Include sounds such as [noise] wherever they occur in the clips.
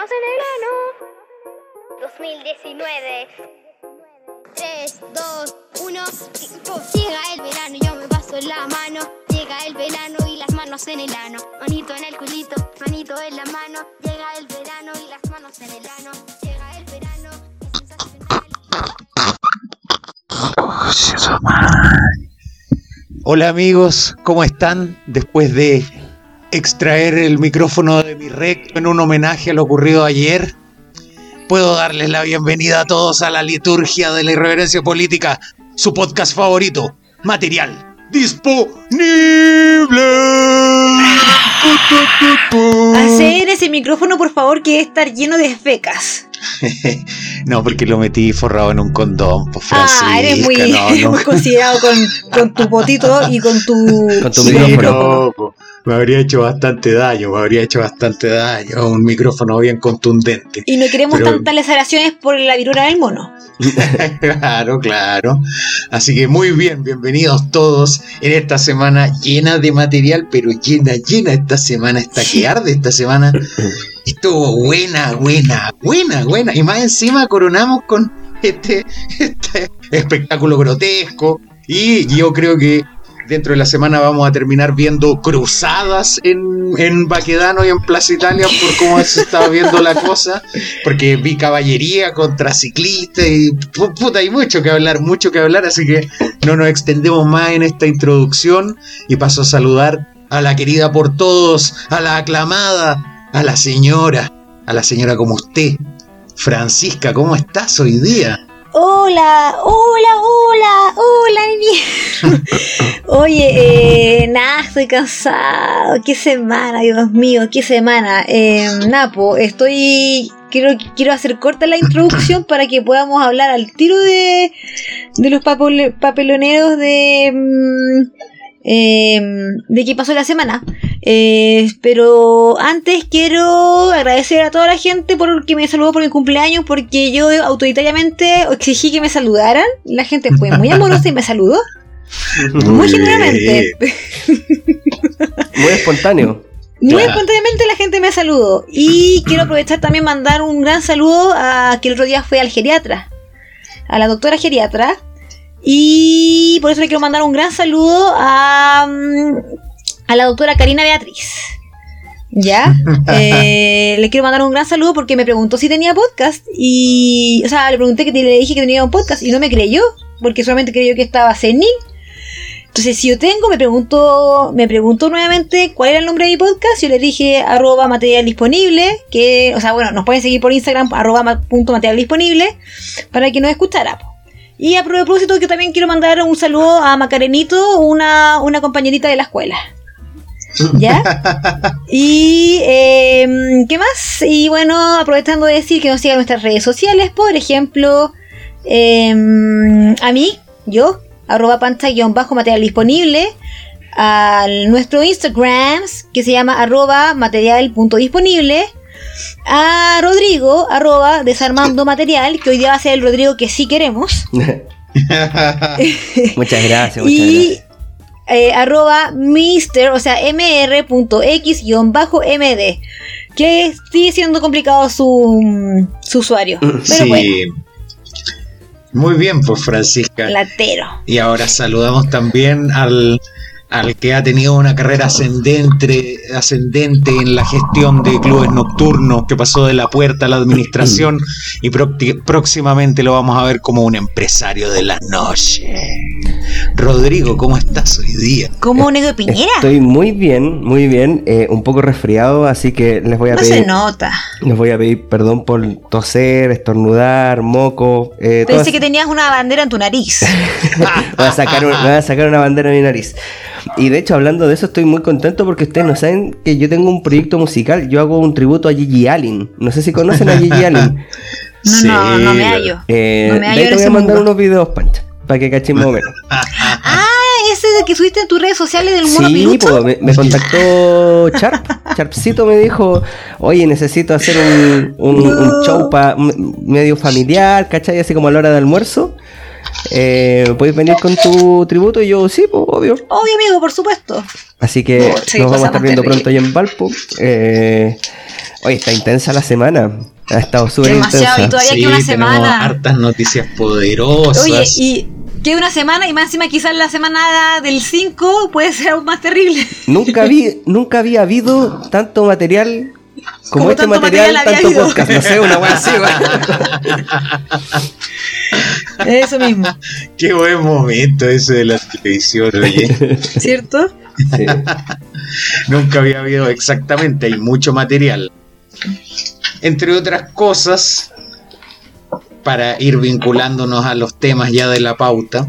manos en el ano. 2019. 3, 2, 1, tiempo. Llega el verano, yo me paso en la mano. Llega el verano y las manos en el ano. Manito en el culito, manito en la mano. Llega el verano y las manos en el ano. Llega el verano. Hola amigos, ¿cómo están? Después de extraer el micrófono de mi recto en un homenaje a lo ocurrido ayer, puedo darles la bienvenida a todos a la liturgia de la irreverencia política, su podcast favorito, material disponible. Hacer ese micrófono, por favor, que debe estar lleno de fecas. [laughs] no, porque lo metí forrado en un condón, pues Francisca, Ah, eres muy, no, no. muy [laughs] considerado con, con tu potito y con tu, Con tu Sí, micrófono. no. Me habría hecho bastante daño, me habría hecho bastante daño. Un micrófono bien contundente. Y no queremos Pero- tantas laceraciones por la virura del mono. [laughs] claro, claro. Así que muy bien, bienvenidos todos en esta semana llena de material, pero llena, llena esta semana, esta que arde esta semana. Estuvo buena, buena, buena, buena. Y más encima coronamos con este, este espectáculo grotesco. Y yo creo que dentro de la semana vamos a terminar viendo cruzadas en, en Baquedano y en Plaza Italia por cómo se estaba viendo la cosa. Porque vi caballería contra ciclistas y pu- puta, hay mucho que hablar, mucho que hablar. Así que no nos extendemos más en esta introducción y paso a saludar a la querida por todos, a la aclamada, a la señora, a la señora como usted. Francisca, ¿cómo estás hoy día? Hola, hola, hola, hola, [laughs] niña. Oye, eh, nada, estoy cansado. Qué semana, Dios mío, qué semana. Eh, Napo, estoy. Quiero, quiero hacer corta la introducción para que podamos hablar al tiro de, de los papel- papeloneros de. mm, eh, de qué pasó la semana. Eh, pero antes quiero agradecer a toda la gente por que me saludó por mi cumpleaños, porque yo autoritariamente exigí que me saludaran. La gente fue muy [laughs] amorosa y me saludó. Muy generalmente. Muy espontáneo. Muy Claro. espontáneamente la gente me saludó. Y quiero aprovechar también mandar un gran saludo a que el otro día fue al geriatra. A la doctora geriatra. Y por eso le quiero mandar un gran saludo a, mm, a la doctora Karina Beatriz. ¿Ya? [laughs] Eh, le quiero mandar un gran saludo porque me preguntó si tenía podcast. Y. O sea, le pregunté que le dije que tenía un podcast y no me creyó. Porque solamente creyó que estaba senil. Entonces, si yo tengo, me pregunto, me preguntó nuevamente cuál era el nombre de mi podcast. Yo le dije arroba material disponible, que, o sea, bueno, nos pueden seguir por Instagram, arroba punto material disponible, para que nos escuchara. Y a propósito, que también quiero mandar un saludo a Macarenito, una, una compañerita de la escuela. ¿Ya? [laughs] Y, eh, ¿qué más? Y bueno, aprovechando de decir que nos sigan nuestras redes sociales, por ejemplo, eh, a mí, yo, arroba pancha-material disponible, a nuestro Instagram, que se llama arroba material.disponible, a Rodrigo, arroba desarmando material, que hoy día va a ser el Rodrigo que sí queremos, [laughs] muchas gracias, muchas y gracias. Eh, arroba mister, o sea, mr.x-md, que sigue siendo complicado su, su usuario. Pero sí. bueno, Muy bien, pues Francisca. latero. Y ahora saludamos también al, al que ha tenido una carrera ascendente, ascendente en la gestión de clubes nocturnos, que pasó de la puerta a la administración y próximamente lo vamos a ver como un empresario de la noche. Rodrigo, ¿cómo estás hoy día? Como Negro Piñera. Estoy muy bien, muy bien, eh, un poco resfriado, así que les voy a No se pedir, nota. les voy a pedir perdón por toser, estornudar, moco. Eh, Pensé todas- que tenías una bandera en tu nariz. [laughs] voy, a sacar un- voy a sacar una bandera de mi nariz. Y de hecho, hablando de eso, estoy muy contento porque ustedes no saben que yo tengo un proyecto musical. Yo hago un tributo a Gigi Allen. No sé si conocen a Gigi Allen. [laughs] No, no, no me hallo. Eh, No me de hallo ahí te voy a mandar mundo. unos videos, Pancha, para que cachen más o menos. [laughs] Ah, ese de que subiste en tus redes sociales del mono Sí, po, me, me contactó [laughs] Sharp. Sharpcito me dijo, oye, necesito hacer un, un- un show pa- medio familiar, ¿cachai? Así como a la hora de almuerzo. Eh, ¿Puedes venir con tu tributo? Y yo, sí, pues, obvio. Obvio, amigo, por supuesto. Así que No, sí, nos vamos a estar viendo terrible. pronto ahí en Valpo. Eh, Oye, está intensa la semana. Ha estado súper Demasiado, intensa. y todavía Sí, queda una tenemos semana. hartas noticias poderosas. Oye, y queda una semana y más encima quizás la semana del 5 puede ser aún más terrible. Nunca vi, nunca había habido tanto material como, Como este tanto material, material había tanto habido. podcast. No sé, una wea así. [laughs] Eso mismo, Qué buen momento ese de la televisión, oye. [laughs] ¿cierto? Sí. Nunca había habido exactamente, hay mucho material. Entre otras cosas, para ir vinculándonos a los temas ya de la pauta,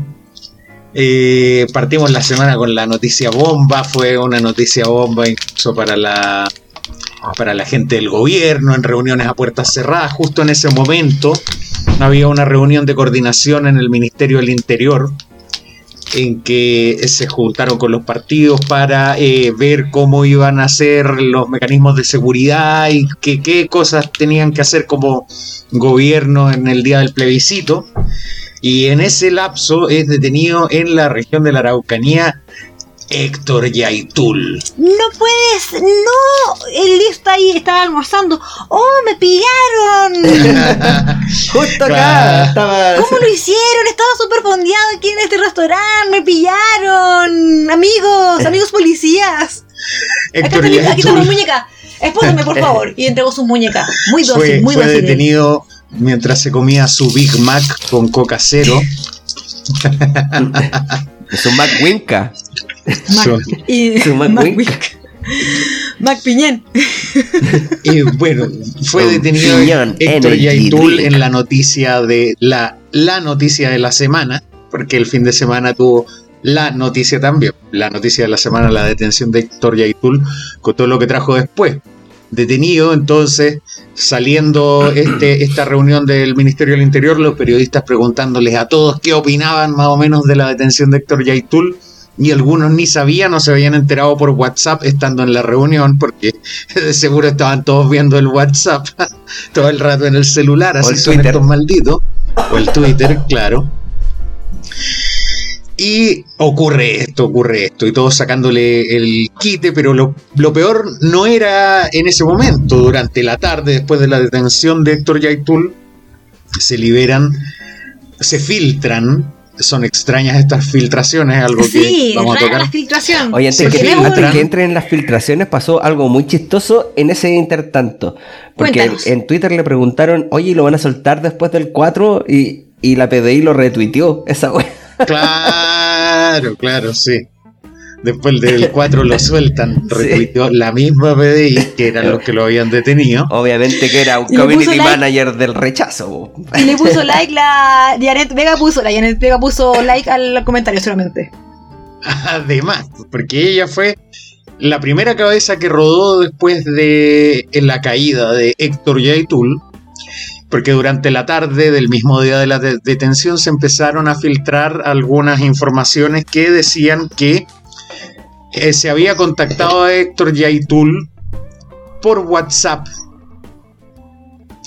eh, partimos la semana con la noticia bomba, fue una noticia bomba incluso para la para la gente del gobierno en reuniones a puertas cerradas. Justo en ese momento había una reunión de coordinación en el Ministerio del Interior en que se juntaron con los partidos para eh, ver cómo iban a ser los mecanismos de seguridad y que- qué cosas tenían que hacer como gobierno en el día del plebiscito. Y en ese lapso es detenido en la región de la Araucanía Héctor Yaitul. No puedes, no, él está ahí, estaba almorzando. ¡Oh, me pillaron! [laughs] Justo acá estaba. ¿Cómo lo hicieron? Estaba súper fondeado aquí en este restaurante, me pillaron. Amigos, [laughs] amigos policías. Acá Héctor está, mi- aquí está mi muñeca. Espósame, por favor. Y entregó su muñeca. Muy dócil, fue, muy fue dócil. detenido mientras se comía su Big Mac con coca cero. [laughs] Es un Mac Winca. Mac, y, Su Mac Mac Wink. Wink. Mac Piñén. [laughs] Y bueno, fue detenido piñón, Héctor Yaitul en la noticia de la, la noticia de la semana, porque el fin de semana tuvo la noticia también. La noticia de la semana, la detención de Héctor Yaitul, con todo lo que trajo después. Detenido, entonces, saliendo este, [clears throat] esta reunión del Ministerio del Interior, los periodistas preguntándoles a todos qué opinaban más o menos de la detención de Héctor Yaitul. Y algunos ni sabían o se habían enterado por WhatsApp estando en la reunión, porque [laughs] de seguro estaban todos viendo el WhatsApp [laughs] todo el rato en el celular, así el son Twitter. estos malditos. O el Twitter, claro. Y ocurre esto, ocurre esto, y todos sacándole el quite, pero lo, lo peor no era en ese momento, durante la tarde, después de la detención de Héctor Yaitul, se liberan, se filtran, son extrañas estas filtraciones, algo Sí, que vamos a tocar. la filtración. Oye, antes, que, antes que entren en las filtraciones pasó algo muy chistoso en ese intertanto. Porque en Twitter le preguntaron, oye, ¿lo van a soltar después del 4? Y, y la PDI lo retuiteó, esa wea. Claro, claro, sí. Después del [laughs] 4 lo [laughs] sueltan, Sí. retuiteó la misma PDI, que eran los que lo habían detenido. Obviamente que era un community like. manager del rechazo. Y le puso [laughs] like la Janet Vega puso, la Janet Vega puso like al comentario solamente. Además, porque ella fue la primera cabeza que rodó después de la caída de Héctor Yaitul, porque durante la tarde del mismo día de la de- detención se empezaron a filtrar algunas informaciones que decían que eh, se había contactado a Héctor Yaitul por WhatsApp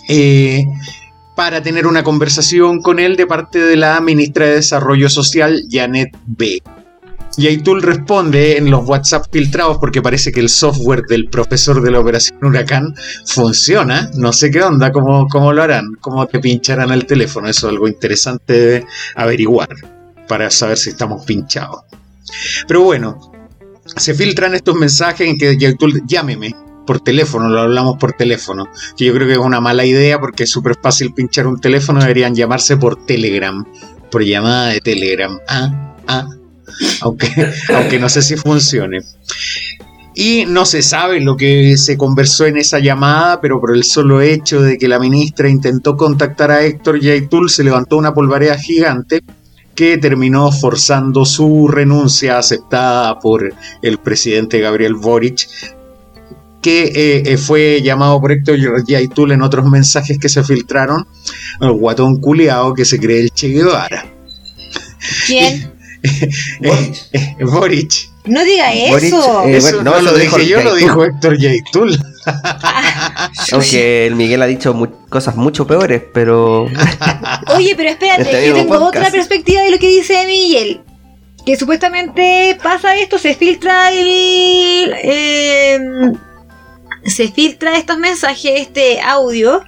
eh, para tener una conversación con él de parte de la ministra de Desarrollo Social, Janet B. Y Aitul responde en los WhatsApp filtrados porque parece que el software del profesor de la Operación Huracán funciona. No sé qué onda, cómo, cómo lo harán, cómo te pincharán el teléfono. Eso es algo interesante de averiguar para saber si estamos pinchados. Pero bueno, se filtran estos mensajes en que Yaitul, llámeme por teléfono, lo hablamos por teléfono. Que yo creo que es una mala idea porque es súper fácil pinchar un teléfono, deberían llamarse por Telegram, por llamada de Telegram. Ah, ah aunque, [laughs] aunque no sé si funcione. Y no se sabe lo que se conversó en esa llamada, pero por el solo hecho de que la ministra intentó contactar a Héctor Yaitul, se levantó una polvareda gigante que terminó forzando su renuncia aceptada por el presidente Gabriel Boric, que eh, eh, fue llamado por Héctor Yaitul en otros mensajes que se filtraron, el guatón culeado que se cree el Che Guevara. ¿Quién? [laughs] Eh, eh, Boric. No diga Boric, eso. eh, Eso bueno, no, no, lo eso dije dijo yo, lo dijo Héctor Yaitul. [laughs] [laughs] Aunque el Miguel ha dicho mu- cosas mucho peores, pero [laughs] Oye, pero espérate, Este yo tengo podcast. otra perspectiva de lo que dice Miguel. Que supuestamente pasa esto, se filtra el. eh, se filtra estos mensajes, este audio,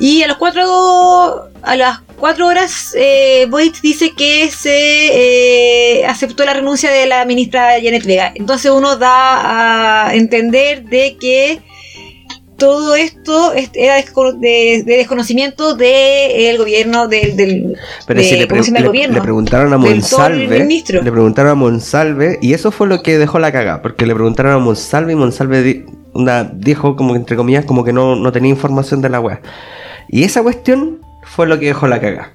y a los cuatro, a las cuatro horas, eh, Boyd dice que se eh, aceptó la renuncia de la ministra Janet Vega. Entonces uno da a entender de que todo esto es- era de, de desconocimiento del gobierno, del, del Pero de- si le, ¿cómo se llama el le- gobierno? le preguntaron a Monsalve, le preguntaron a Monsalve, y eso fue lo que dejó la caga, porque le preguntaron a Monsalve y Monsalve di- onda, dijo, como que, entre comillas, como que no, no tenía información de la wea. Y esa cuestión fue lo que dejó la caga.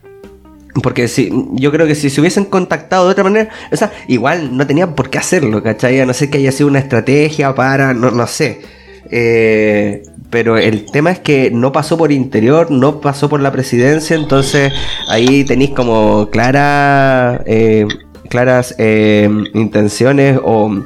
Porque si, yo creo que si se hubiesen contactado de otra manera, o sea, igual no tenían por qué hacerlo, ¿cachai? A no ser que haya sido una estrategia para, no, no sé. Eh, pero el tema es que no pasó por interior, no pasó por la presidencia, entonces ahí tenéis como clara, eh, claras eh, intenciones o,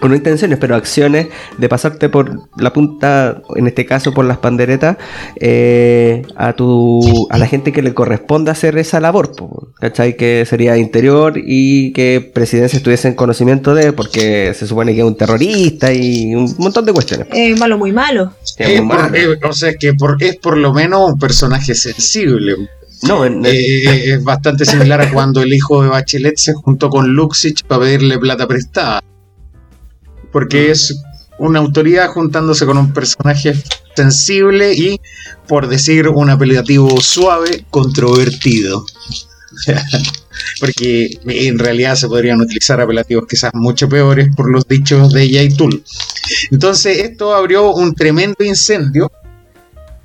o no intenciones, pero acciones de pasarte por la punta, en este caso por las panderetas, eh, a tu a la gente que le corresponde hacer esa labor, ¿cachai? Que sería interior y que presidencia estuviese en conocimiento de, porque se supone que es un terrorista y un montón de cuestiones. Eh, malo, muy malo. Es Eh, muy por- malo. eh, o sea, es que por- es por lo menos un personaje sensible. No, en- Eh, es bastante similar a cuando el hijo de Bachelet se juntó con Luxich para pedirle plata prestada. Porque es una autoridad juntándose con un personaje sensible y, por decir un apelativo suave, controvertido. [laughs] Porque en realidad se podrían utilizar apelativos quizás mucho peores por los dichos de Yaitul. Entonces esto abrió un tremendo incendio.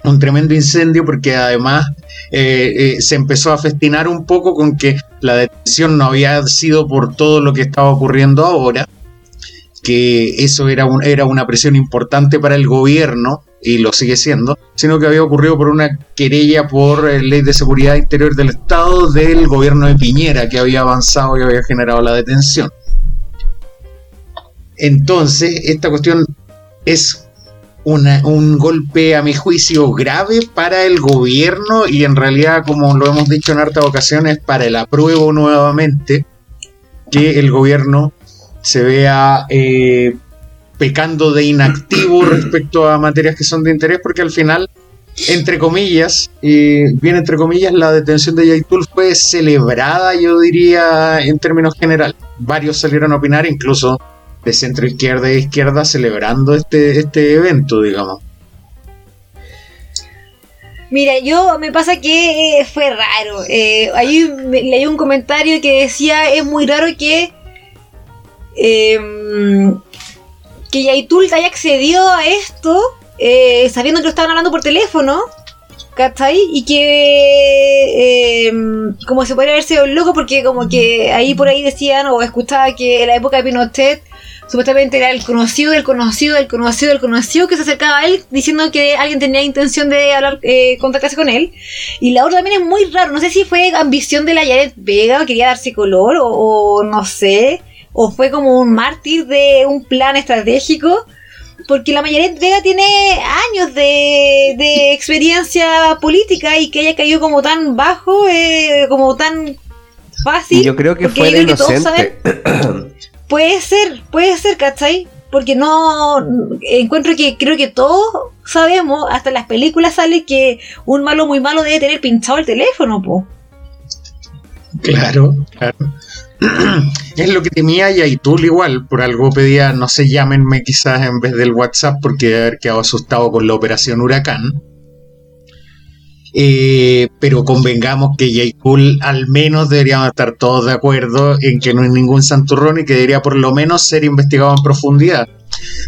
Un tremendo incendio porque además eh, eh, se empezó a festinar un poco con que la detención no había sido por todo lo que estaba ocurriendo ahora, que eso era, un- era una presión importante para el gobierno, y lo sigue siendo, sino que había ocurrido por una querella por eh, ley de seguridad interior del Estado del gobierno de Piñera, que había avanzado y había generado la detención. Entonces, esta cuestión es un golpe, a mi juicio, grave para el gobierno y en realidad, como lo hemos dicho en hartas ocasiones, para el apruebo nuevamente que el gobierno se vea eh, pecando de inactivo [clears throat] respecto a materias que son de interés, porque al final, entre comillas, y bien entre comillas, la detención de Yaitul fue celebrada, yo diría, en términos generales. Varios salieron a opinar, incluso de centro izquierda e izquierda, celebrando este, este evento, digamos. Mira, yo me pasa que eh, fue raro. Eh, ahí me- leí un comentario que decía es muy raro que em, que Yaitul haya accedido a esto eh, sabiendo que lo estaban hablando por teléfono. ¿Cachai? Y que em, como se podría haber sido loco porque como que ahí por ahí decían o escuchaba que en la época de Pinochet supuestamente era el conocido del conocido del conocido del conocido que se acercaba a él diciendo que alguien tenía intención de hablar, eh, contactarse con él. Y la otra también es muy raro, no sé si fue ambición de la Jared Vega, quería darse color o, o no sé, o fue como un mártir de un plan estratégico. Porque la Jared Vega tiene años de, de experiencia política y que haya caído como tan bajo, eh, como tan fácil. yo creo que fue yo de creo que todos saben inocente. [clears throat] Puede ser, puede ser, ¿cachai? Porque no encuentro que creo que todos sabemos, hasta en las películas sale que un malo muy malo debe tener pinchado el teléfono, po. Claro, claro. [clears throat] es lo que temía Yaitul igual, por algo pedía, no sé, llámenme quizás en vez del WhatsApp porque debe haber quedado asustado con la operación Huracán. Eh, pero convengamos que Yaitul al menos deberíamos estar todos de acuerdo en que no es ningún santurrón y que debería por lo menos ser investigado en profundidad.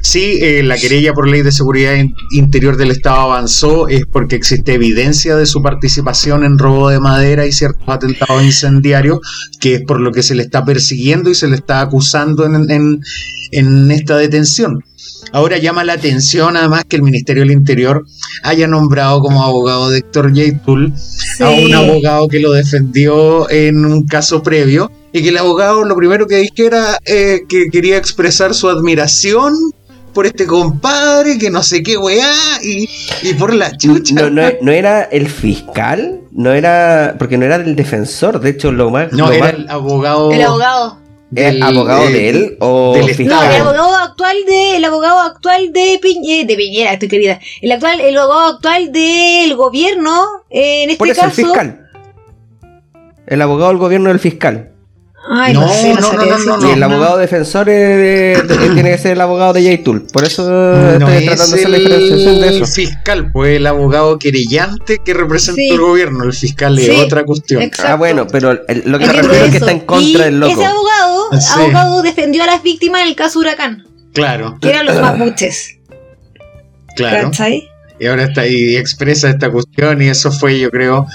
Sí, eh, la querella por ley de seguridad in- interior del Estado avanzó es porque existe evidencia de su participación en robo de madera y ciertos atentados incendiarios, que es por lo que se le está persiguiendo y se le está acusando en, en- en esta detención. Ahora llama la atención además que el Ministerio del Interior haya nombrado como abogado de Héctor Yaitul a un abogado que lo defendió en un caso previo y que el abogado lo primero que dijo era eh, que quería expresar su admiración por este compadre, que no sé qué weá, y, y por la chucha. No, no, no era el fiscal, no era. Porque no era el defensor, de hecho, lo más. No, lo era más- el abogado. El abogado. ¿Es del, abogado eh, de él o del fiscal? No, el abogado actual de, el abogado actual de Piñera, de Piñera, estoy querida. El actual, el abogado actual del gobierno, eh, en este Por eso, el caso. fiscal. El abogado del gobierno del fiscal. Ay, No, sé, no, no, no, no, y el abogado defensor eh, de- de- tiene que ser el abogado de J-Tool. Por eso No estoy es tratando de hacer la diferenciación de el eso. fiscal, pues el abogado querellante que representa Sí. el gobierno. El fiscal Sí, es otra cuestión. exacto. Ah, bueno, pero el- lo que me refiero es que eso. está en contra Y del loco. Ese abogado, Sí. abogado defendió a las víctimas en el caso Huracán, Claro, que eran los mapuches. claro. ¿Cachai? Y ahora está ahí y expresa esta cuestión y eso fue, yo creo,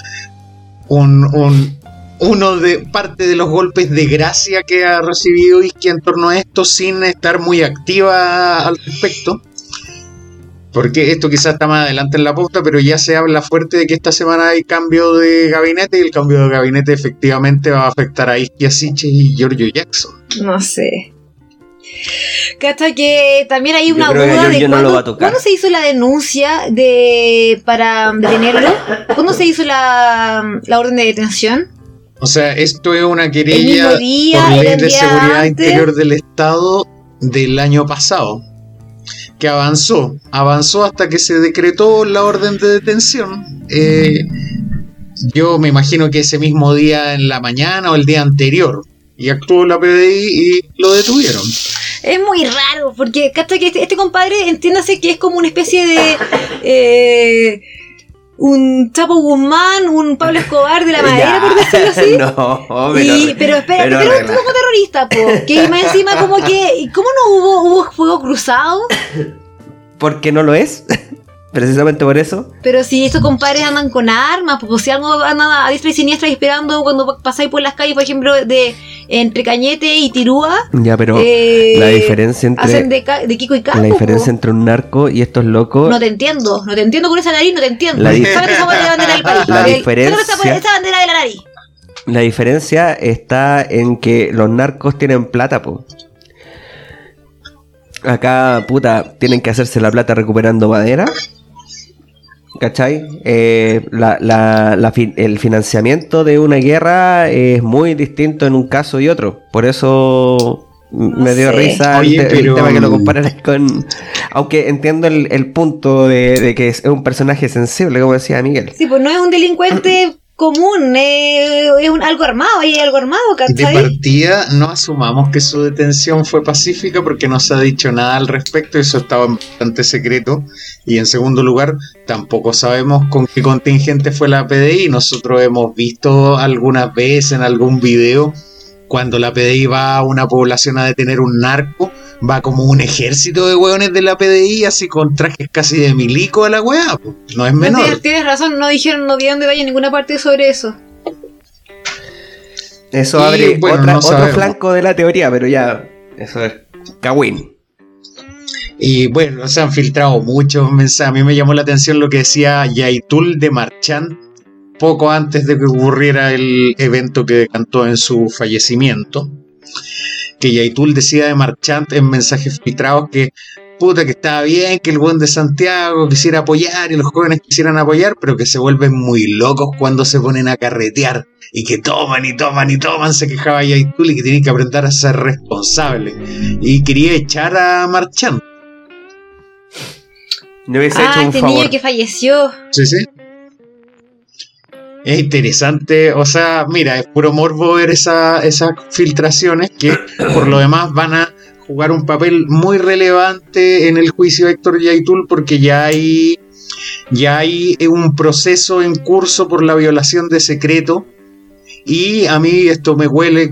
un, un- uno de parte de los golpes de gracia que ha recibido Isquia en torno a esto sin estar muy activa al respecto. Porque esto quizás está más adelante en la pauta, pero ya se habla fuerte de que esta semana hay cambio de gabinete y el cambio de gabinete efectivamente va a afectar a Isquia Siche y Giorgio Jackson. No sé. ¿Cachai? Que también hay una duda de no cuándo, cuándo se hizo la denuncia de para detenerlo. ¿Cuándo se hizo la, la orden de detención? O sea, esto es una El querella día, por ley de seguridad antes. interior del Estado del año pasado, que avanzó, avanzó hasta que se decretó la orden de detención. Eh, yo me imagino que ese mismo día en la mañana o el día anterior, y actuó la PDI y lo detuvieron. Es muy raro, porque que este, este compadre, entiéndase que es como una especie de. eh, un Chapo Guzmán, un Pablo Escobar de la [laughs] madera, por decirlo así. [laughs] no, pero, Y- pero espérate, pero pero, como terrorista, po, que [laughs] más encima como que, ¿y ¿cómo no hubo, hubo fuego cruzado? ¿Por qué no lo es? Precisamente por eso. Pero si estos compadres andan con armas, pues si algo andan a diestra y siniestra esperando cuando pasáis por las calles, por ejemplo, de entre Cañete y Tirúa, Ya, pero eh, la diferencia entre hacen de, Kiko y Capo. la diferencia po. entre un narco y estos locos No te entiendo, no te entiendo con esa nariz, no te entiendo. La esa bandera del país. La Eh, diferencia- esa bandera de la nariz. La diferencia está en que los narcos tienen plata, po. Acá, puta, tienen que hacerse la plata recuperando madera. ¿Cachai? Eh, la- la- la fi- el financiamiento de una guerra es muy distinto en un caso y otro. Por eso me dio sé. risa el Oye, te- el, pero- tema que lo comparas con... Aunque entiendo el, el punto de, de que es un personaje sensible, como decía Miguel. Sí, pues no es un delincuente común, eh, es un, algo armado, hay algo armado, De ¿cachai? partida, no asumamos que su detención fue pacífica porque no se ha dicho nada al respecto, eso estaba bastante secreto. Y en segundo lugar, tampoco sabemos con qué contingente fue la PDI. Nosotros hemos visto algunas veces en algún video cuando la PDI va a una población a detener un narco, va como un ejército de hueones de la PDI, así con trajes casi de milico a la hueá. pues, No es No, menor. tienes, tienes razón, no dijeron, no vi dónde vaya en ninguna parte sobre eso. Eso Y, abre bueno, otra- no otro flanco de la teoría, pero ya, eso es Kawin. Y bueno, se han filtrado muchos mensajes. A mí me llamó la atención lo que decía Yaitul de Marchand poco antes de que ocurriera el evento que decantó en su fallecimiento. Que Yaitul decía de Marchand en mensajes filtrados que puta que estaba bien, que el buen de Santiago quisiera apoyar y los jóvenes quisieran apoyar, pero que se vuelven muy locos cuando se ponen a carretear y que toman y toman y toman, se quejaba Yaitul y que tienen que aprender a ser responsables. Y quería echar a Marchand. Le hubiese Ah, hecho un este favor. niño que falleció. Sí, sí. Es interesante, o sea, mira, es puro morbo ver esa- esas filtraciones que [coughs] por lo demás van a jugar un papel muy relevante en el juicio de Héctor Yaitul porque ya hay, ya hay un proceso en curso por la violación de secreto y a mí esto me huele,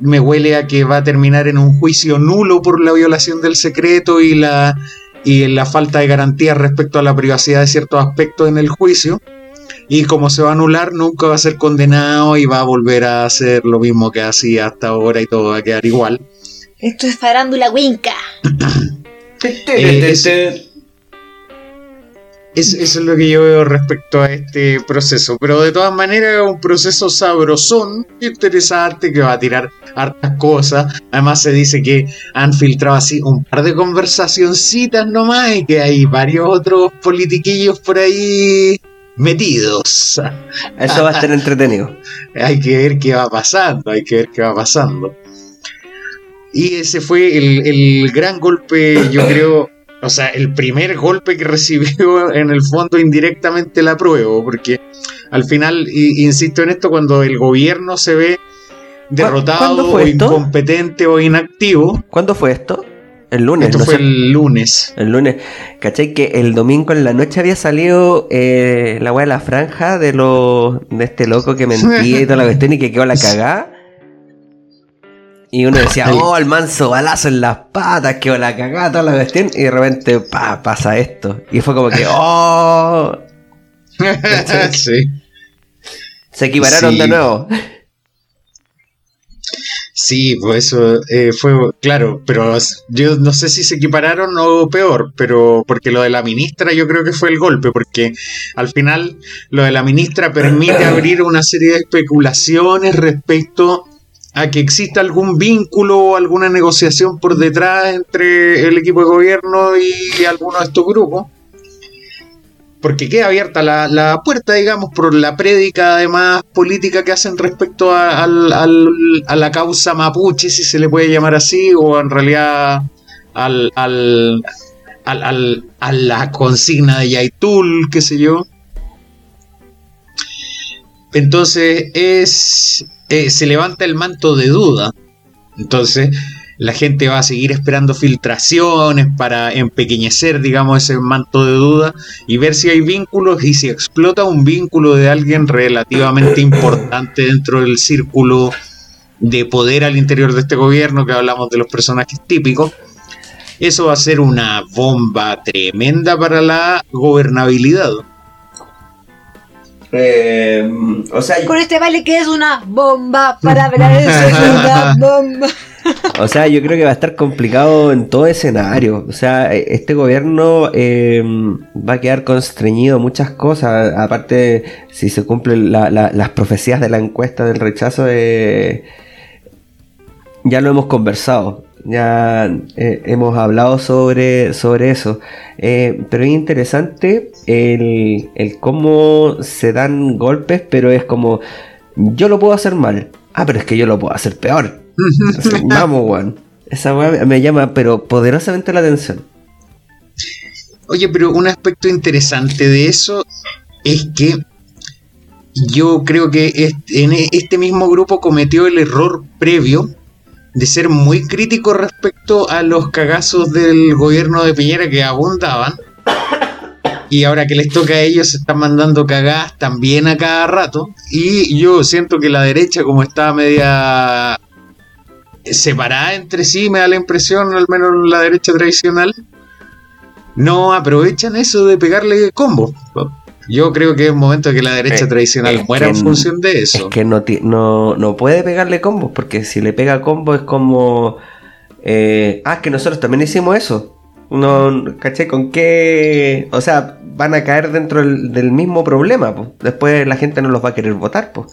me huele a que va a terminar en un juicio nulo por la violación del secreto y la, y la falta de garantía respecto a la privacidad de ciertos aspectos en el juicio. Y como se va a anular, nunca va a ser condenado y va a volver a hacer lo mismo que hacía hasta ahora y todo va a quedar igual. Esto es farándula winca. Eh, es- Es- eso es lo que yo veo respecto a este proceso. Pero de todas maneras es un proceso sabrosón, interesante, que va a tirar hartas cosas. Además se dice que han filtrado así un par de conversacioncitas nomás y que hay varios otros politiquillos por ahí metidos. Eso va a estar entretenido. [laughs] hay que ver qué va pasando, hay que ver qué va pasando. Y ese fue el, el gran golpe, yo [coughs] creo, o sea, el primer golpe que recibió en el fondo indirectamente la prueba, porque al final, insisto en esto, cuando el gobierno se ve derrotado o incompetente o inactivo, ¿Cuándo fue esto? El lunes, esto ¿no fue sé- el lunes. El lunes, ¿cachai? Que el domingo en la noche había salido eh, la weá de la franja de los de este loco que mentía y toda la [laughs] cuestión y que quedó la cagada. Y uno decía, oh, el manso balazo en las patas, quedó la cagada, toda la cuestión. Y de repente, pa, pasa esto. Y fue como que, [laughs] oh, [laughs] sí. se equipararon Sí. de nuevo. Sí, pues eso eh, fue claro, pero yo no sé si se equipararon o peor, pero porque lo de la ministra yo creo que fue el golpe, porque al final lo de la ministra permite [coughs] abrir una serie de especulaciones respecto a que exista algún vínculo o alguna negociación por detrás entre el equipo de gobierno y alguno de estos grupos. Porque queda abierta la, la puerta, digamos, por la prédica además política que hacen respecto a, la causa mapuche, si se le puede llamar así, o en realidad al, al, al- al- a la consigna de Yaitul, qué sé yo. Entonces es eh, se levanta el manto de duda. Entonces la gente va a seguir esperando filtraciones para empequeñecer, digamos, ese manto de duda y ver si hay vínculos y si explota un vínculo de alguien relativamente importante dentro del círculo de poder al interior de este gobierno, que hablamos de los personajes típicos. Eso va a ser una bomba tremenda para la gobernabilidad. Eh, o sea, Con este baile que es una bomba para hablar de eso, es una bomba. [laughs] O sea, yo creo que va a estar complicado en todo escenario. O sea, e- este gobierno eh, va a quedar constreñido muchas cosas. Aparte, si se cumplen la- la- las profecías de la encuesta del rechazo, eh, ya lo hemos conversado. Ya eh, hemos hablado sobre, sobre eso. Eh, pero es interesante el, el cómo se dan golpes, pero es como, yo lo puedo hacer mal. Ah, pero es que yo lo puedo hacer peor. [laughs] Vamos, weón. Esa weá me- me llama, pero poderosamente la atención. Oye, pero un aspecto interesante de eso es que yo creo que este, en e- este mismo grupo cometió el error previo de ser muy crítico respecto a los cagazos del gobierno de Piñera que abundaban. Y ahora que les toca a ellos, se están mandando cagadas también a cada rato. Y yo siento que la derecha, como está media separada entre sí, me da la impresión, al menos la derecha tradicional, no aprovechan eso de pegarle combo. Yo creo que es momento de que la derecha Eh, tradicional es muera en función de Es eso. que no, no, no puede pegarle combos, porque si le pega combo es como... eh, ah, que nosotros también hicimos eso. No, ¿caché? ¿Con qué? O sea, van a caer dentro del, del mismo problema, pues. Después la gente no los va a querer votar, pues.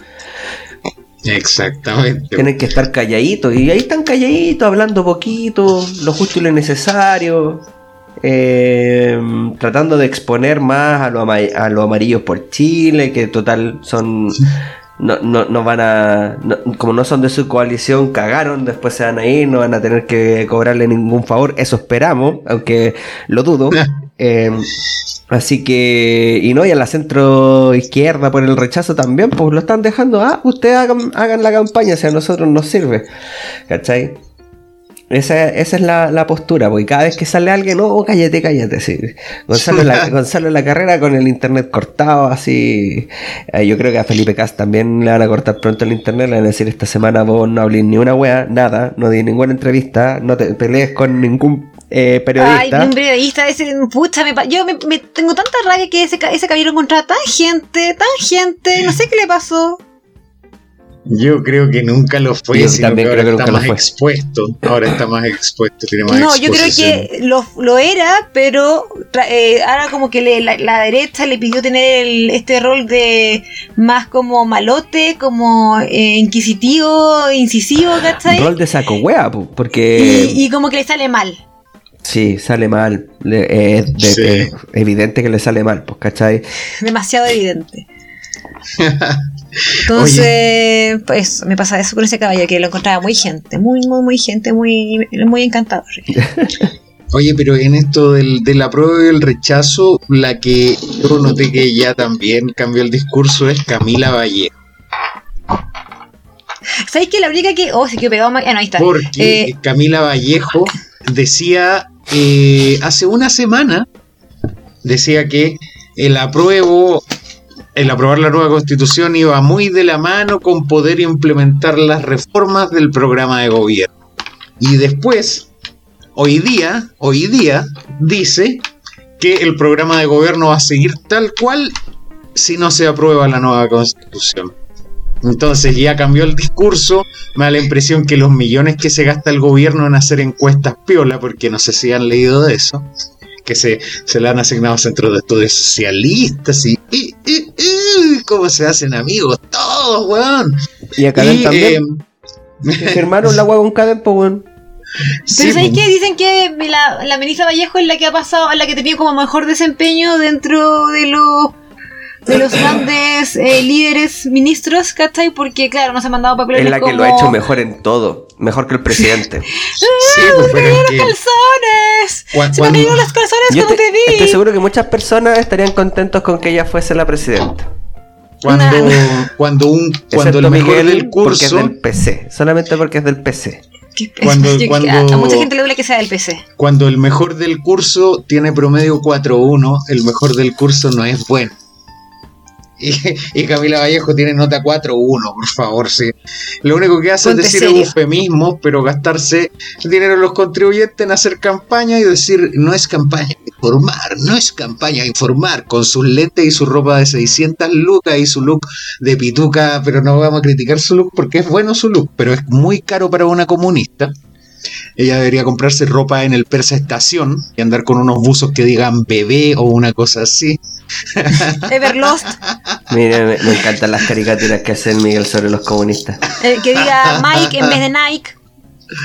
Exactamente. Tienen que estar calladitos. Y ahí están calladitos, hablando poquito, lo justo y lo necesario. eh, tratando de exponer más a lo, ama- a lo amarillo por Chile, que total son. No, no, no van a. no- como no son de su coalición, cagaron, después se van a ir, no van a tener que cobrarle ningún favor. Eso esperamos, aunque lo dudo. [laughs] Eh, Así que, y no, y a la centro izquierda por el rechazo también, pues lo están dejando, ah, ustedes hagan, hagan la campaña, si a nosotros nos sirve, ¿cachai? Esa, esa es la, la postura, porque cada vez que sale alguien, no, cállate, cállate, sí. Gonzalo, en la, [laughs] Gonzalo en la carrera con el internet cortado, así. Eh, yo creo que a Felipe Cast también le van a cortar pronto el internet, le van a decir esta semana vos no hablís ni una wea, nada, no di ninguna entrevista, no te pelees con ningún eh, Ay, periodista. un periodista ese, pucha, me yo me, me- tengo tanta rabia que ese, ese caballero encontraba tan gente, tan gente, no sé qué le pasó. Yo creo que nunca lo fue, Yo sino también que creo ahora que está más expuesto. Ahora está más expuesto, tiene más No, yo creo que lo, lo era, pero eh, ahora como que le- la, la derecha le pidió tener el- este rol de más como malote, como eh, inquisitivo, incisivo, ¿cachai? Rol de saco wea, porque Y, y como que le sale mal. Sí, sale mal. Eh, es Sí. eh, evidente que le sale mal, pues, ¿cachai? Demasiado evidente. [laughs] Entonces, pues me pasa eso con ese caballo, que lo encontraba muy gente, muy, muy, muy gente, muy, muy encantador. [laughs] Oye, pero en esto del, del apruebo y el rechazo, la que yo noté que ya también cambió el discurso es Camila Vallejo. ¿Sabéis que la única que. Oh, se quedó pegado más. Ah, no, ahí está. Porque Eh, Camila Vallejo decía eh, hace una semana, decía que el apruebo, el aprobar la nueva constitución iba muy de la mano con poder implementar las reformas del programa de gobierno. Y después, hoy día, hoy día, dice que el programa de gobierno va a seguir tal cual si no se aprueba la nueva constitución. Entonces ya cambió el discurso, me da la impresión que los millones que se gasta el gobierno en hacer encuestas piola, porque no sé si han leído de eso, que se, se le han asignado a centros de estudios socialistas y, y, y- y cómo se hacen amigos todos, weón. Y acá también. eh, Firmaron la con Caden, pues, weón. sí, Pero ¿sabéis po. qué? Dicen que la, la ministra Vallejo es la que ha pasado, la que ha tenido como mejor desempeño dentro de los de los grandes eh, líderes ministros, ¿cachai? Porque claro, nos ha mandado papeles Es la que como lo ha hecho mejor en todo. Mejor que el presidente. [laughs] Sí, pues, pero que calzones. Se me los calzones Yo cuando estoy, te vi. estoy seguro que muchas personas estarían contentos con que ella fuese la presidenta. cuando, Nah. cuando un cuando el Excepto mejor Miguel, del porque es curso del PC. Solamente porque es del PC. Qué- cuando- yo- cuando- a, a mucha gente le duele que sea del PC. cuando el mejor del curso tiene promedio 4.1, el mejor del curso no es bueno. [laughs] Y, y Camila Vallejo tiene nota 4.1, por favor, sí. Lo único que hace Ponte es decir eufemismos, pero gastarse el dinero de los contribuyentes en hacer campaña y decir, no es campaña, informar, no es campaña, informar, con sus lentes y su ropa de 600 lucas y su look de pituca, pero no vamos a criticar su look porque es bueno su look, pero es muy caro para una comunista. Ella debería comprarse ropa en el Persa Estación y andar con unos buzos que digan bebé o una cosa así. [laughs] Everlost, Miren, me, me encantan las caricaturas que hace el Miguel sobre los comunistas. eh, que diga Mike en vez de Nike. [laughs]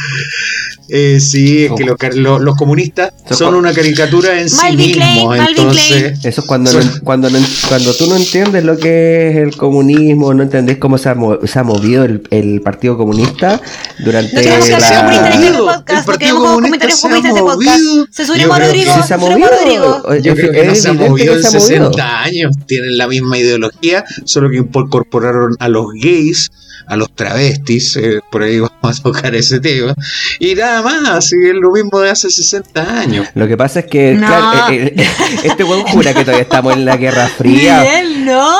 Eh, sí, es que los, car- lo- los comunistas Son una caricatura en sí Malvin mismos. Entonces, Eso es cuando, Son- no, cuando, no, cuando tú no entiendes lo que es el comunismo, no entendés cómo se ha, mo- se ha movido el, el Partido Comunista durante No tenemos la- este El Partido tenemos Comunista comentarios se ha comunistas en este podcast. movido. Que Rodrigo, Sí se ha movido. Rodrigo. Yo creo que no Es se ha movido en se ha movido. 60 años. Tienen la misma ideología, solo que incorporaron a los gays, a los travestis. eh, por ahí [laughs] vamos a tocar ese tema. Y nada más, así es lo mismo de hace 60 años. Lo que pasa es que, No. claro, eh, eh, [laughs] este weón jura que todavía estamos en la Guerra Fría. Miguel, no,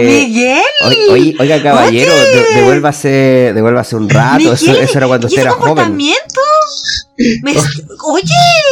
Eh, Miguel. Oye, oye, oiga, caballero, de- devuélvase, devuélvase un rato. Eso, Miguel, eso era cuando ¿y usted era joven. Me- [laughs] Oye,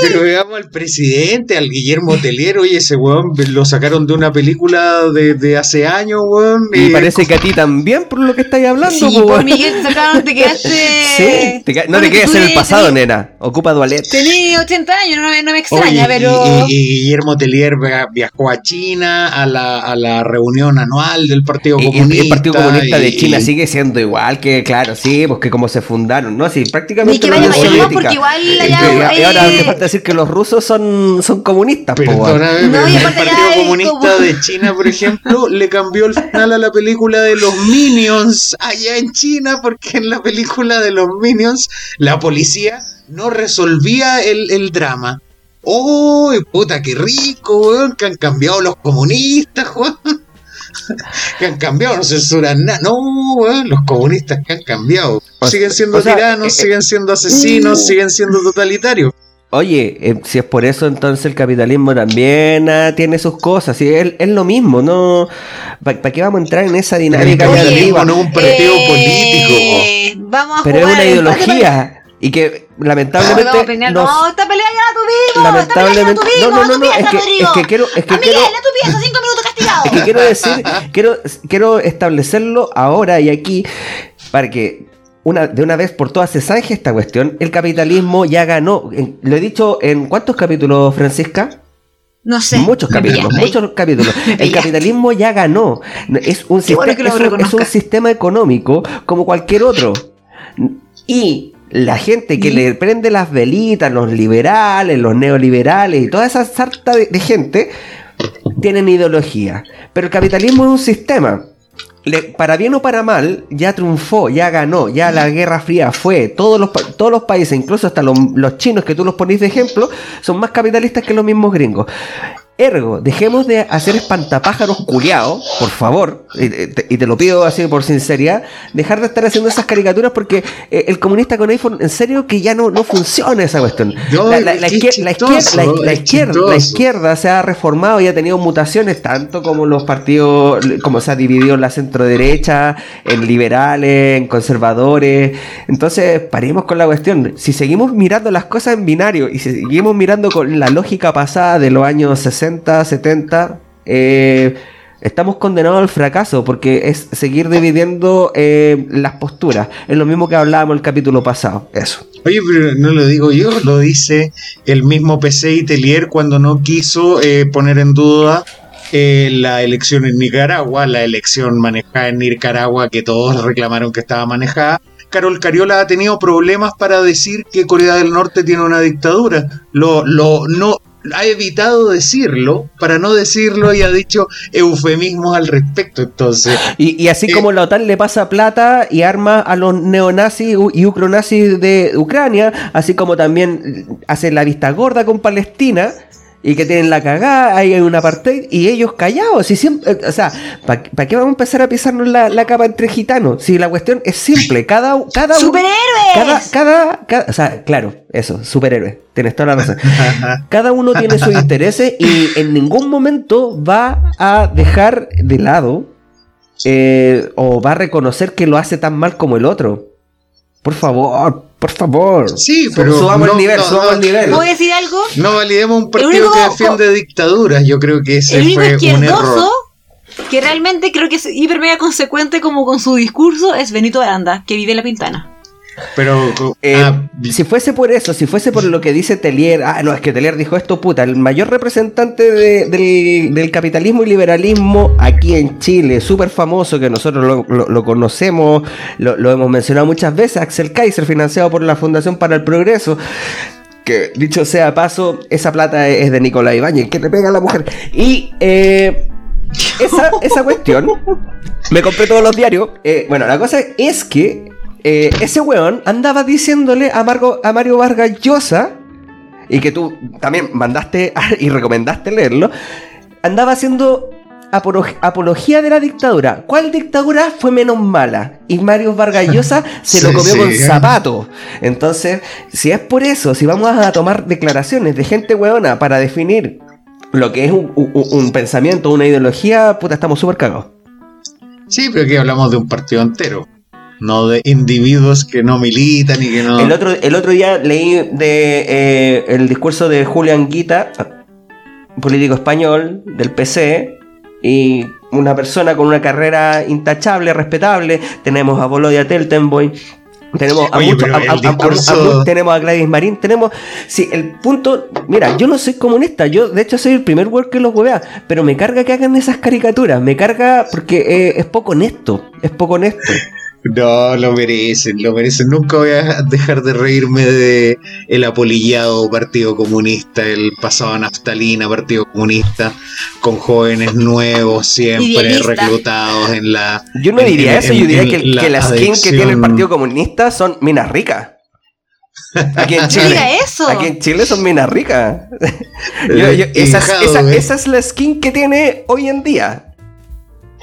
Pero veamos al presidente, al Guillermo Telier, oye, ese weón lo sacaron de una película de, de hace años, weón. Y eh, parece que a ti también, por lo que estáis hablando. sí, po, por weón. Miguel te sacaron, te [laughs] quedaste. Sí, te ca- no Bueno, te quedes en el pasado, nena. Ocupa Dualet. Tenía 80 años, no me, no me extraña, y- pero. y, y Guillermo Telier via- viajó a China a la, a la reunión anual del Partido Y, y Comunista. el Partido Comunista de y- China sigue siendo igual que, claro, sí, porque como se fundaron, ¿no? Sí, prácticamente. Que vaya porque igual Y- allá. y, ahora eh, te falta decir que los rusos son, son comunistas. Perdóname, No, el Partido Comunista como- de China, por ejemplo, [laughs] le cambió el final a la película de los Minions allá en China, porque en la película de los Minions la policía no resolvía el, el drama. ¡Oh, puta, qué rico, weón! Que han cambiado los comunistas, [laughs] weón. [laughs] Que han cambiado, no censuran nada. No, weón, los comunistas que han cambiado. Siguen siendo o sea, tiranos, eh, siguen siendo asesinos, siguen siendo totalitarios. Oye, eh, si es por eso, entonces el capitalismo también ah, tiene sus cosas. y es, es lo mismo, ¿no? ¿Para qué vamos a entrar en esa dinámica El capitalismo no es un partido eh, Vamos a Pero es una ideología. Y que lamentablemente. pelear. nos- No, esta pelea ya la tuvimos. lamentablemente. Esta pelea ya No, la no, tuvimos. no, no. tu Es que, Rodrigo. es que quiero. Es que A quiero Miguel, a tu pieza, cinco minutos castigado. Es que quiero decir, quiero, quiero establecerlo ahora y aquí para que una, de una vez por todas se zanje esta cuestión. El capitalismo ya ganó. En- lo he dicho en cuántos capítulos, Francisca? No sé. Muchos capítulos, muchos capítulos. [laughs] El capitalismo ya ganó. Es un, bueno sistema, es, un, es un reconozca. sistema económico como cualquier otro. Y la gente que ¿Y? le prende las velitas, los liberales, los neoliberales y toda esa sarta de, de gente, tienen ideología. Pero el capitalismo es un sistema. Le- para bien o para mal, ya triunfó, ya ganó, ya la Guerra Fría fue. Todos los, todos los países, incluso hasta los, los chinos que tú los ponís de ejemplo, son más capitalistas que los mismos gringos. Ergo, dejemos de hacer espantapájaros culiados, por favor, y, te, y te lo pido así por sinceridad, dejar de estar haciendo esas caricaturas porque eh, el comunista con iPhone, en serio que ya no, no funciona esa cuestión. No, la, izquierda, la- izquierda, la izquierda se ha reformado y ha tenido mutaciones, tanto como los partidos, como se ha dividido en la centro derecha, en liberales, en conservadores. Entonces, paremos con la cuestión. Si seguimos mirando las cosas en binario y si seguimos mirando con la lógica pasada de los años 60, 70, eh, estamos condenados al fracaso porque es seguir dividiendo eh, las posturas. Es lo mismo que hablábamos el capítulo pasado. Eso. Oye, pero no lo digo yo, lo dice el mismo PC y Telier cuando no quiso eh, poner en duda la elección en Nicaragua, la elección manejada en Nicaragua que todos reclamaron que estaba manejada. Carol Cariola ha tenido problemas para decir que Corea del Norte tiene una dictadura. Lo, lo, no, ha evitado decirlo para no decirlo y ha dicho eufemismos al respecto. Entonces, Y, y así Eh, como la OTAN le pasa plata y armas a los neonazis y ucronazis de Ucrania, así como también hace la vista gorda con Palestina y que tienen la cagada, ahí hay un apartheid y ellos callados. Y siempre, eh, o sea, ¿para qué vamos a empezar a pisarnos la, la capa entre gitanos? Si la cuestión es simple, cada, cada ¡Superhéroes! Cada, cada, cada- o sea, claro, eso, superhéroe, tienes toda la razón. Cada uno tiene sus intereses y en ningún momento va a dejar de lado eh, o va a reconocer que lo hace tan mal como el otro. Por favor, por favor. Sí, pero subamos no- el nivel, no- subamos no- el nivel. ¿Puedo decir algo? no validemos un partido único- que defiende dictaduras. Yo creo que ese el único fue un error. izquierdoso que realmente creo que es hiper mega consecuente como con su discurso es Benito Aranda, que vive en La Pintana. Pero Eh, ah, si fuese por eso, si fuese por lo que dice Telier, ah, no, es que Telier dijo esto, puta, el mayor representante de- del, del capitalismo y liberalismo aquí en Chile, súper famoso, que nosotros lo, lo- lo conocemos, lo, lo hemos mencionado muchas veces, Axel Kaiser, financiado por la Fundación para el Progreso. Que dicho sea paso, esa plata es de Nicolás Ibáñez, que le pega a la mujer. Y eh, esa, esa cuestión, me compré todos los diarios. eh, bueno, la cosa es que eh, ese weón andaba diciéndole a, Margo- a Mario Vargas Llosa, y que tú también mandaste y recomendaste leerlo, andaba haciendo apolo- apología de la dictadura. ¿Cuál dictadura fue menos mala? Y Mario Vargas Llosa [laughs] se lo comió sí. con zapatos. Entonces, si es por eso, si vamos a tomar declaraciones de gente weona para definir lo que es un, un- un pensamiento, una ideología, puta, estamos súper cagados. sí, pero aquí hablamos de un partido entero. No de individuos que no militan y que no. El, otro, el otro día leí de, eh, el discurso de Julián Guita, político español del PC, y una persona con una carrera intachable, respetable. Tenemos a Volodia Teltenboy. Tenemos a, Oye, a- a- discurso- a- tenemos a Gladys Marín, tenemos, sí, el punto, mira, yo no soy comunista, yo de hecho soy el primer word que los huevea, pero me carga que hagan esas caricaturas, me carga porque eh, es poco honesto, es poco honesto. No, lo merecen, lo merecen. Nunca voy a dejar de reírme de el apolillado Partido Comunista, el pasado naftalina Partido Comunista, con jóvenes nuevos siempre Idealista. reclutados en la. Yo no en- diría en- eso, yo diría que, la skin que tiene el Partido Comunista son minas ricas. Aquí en Chile. eso. Aquí en Chile son minas ricas. [laughs] Yo- yo- esa, eh. esa es la skin que tiene hoy en día.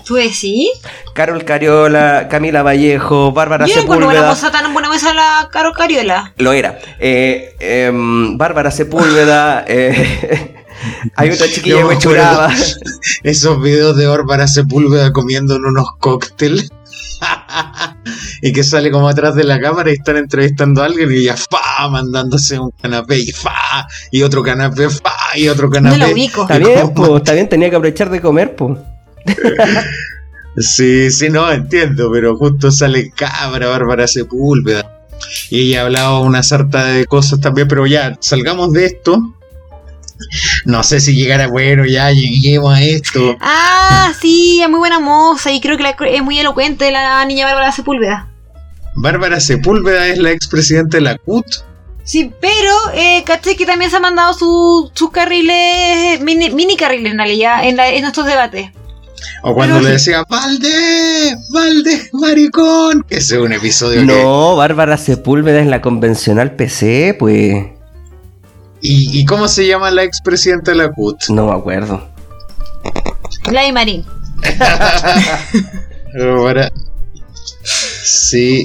¿Tú decís? Carol Cariola, Camila Vallejo, Bárbara Yo no encuentro buena Sepúlveda. moza tan buena mesa la Caro Cariola. Lo era. Eh, em, Bárbara Sepúlveda. eh, [laughs] hay otra [laughs] chiquilla Yo me huechuraba. acuerdo [laughs] Esos videos de Bárbara Sepúlveda comiendo en unos cócteles. y que sale como atrás de la cámara y están entrevistando a alguien y ella fa mandándose un canapé y fa y otro canapé fa y otro No canapé. la ubico. Está bien, pues, está bien, tenía que aprovechar de comer, pues. [laughs] Sí, sí, no, entiendo, pero justo sale cabra Bárbara Sepúlveda. Y ella hablaba una sarta de cosas también, pero ya, salgamos de esto. No sé si llegara, bueno, ya lleguemos a esto. Ah, sí, es muy buena moza y creo que la- es muy elocuente la niña Bárbara Sepúlveda. Bárbara Sepúlveda es la expresidenta de la CUT. Sí, pero eh, caché que también se han mandado su- sus carriles, mini, mini carriles en realidad, en, la- en estos debates. O cuando Pero le sí. decía, Valde, Valde, maricón. Que ese es un episodio que... No, Bárbara Sepúlveda es la convencional PC, pues. ¿Y, ¿Y cómo se llama la expresidenta de la CUT? No me acuerdo. Gladys Marín. [laughs] Pero para- Sí.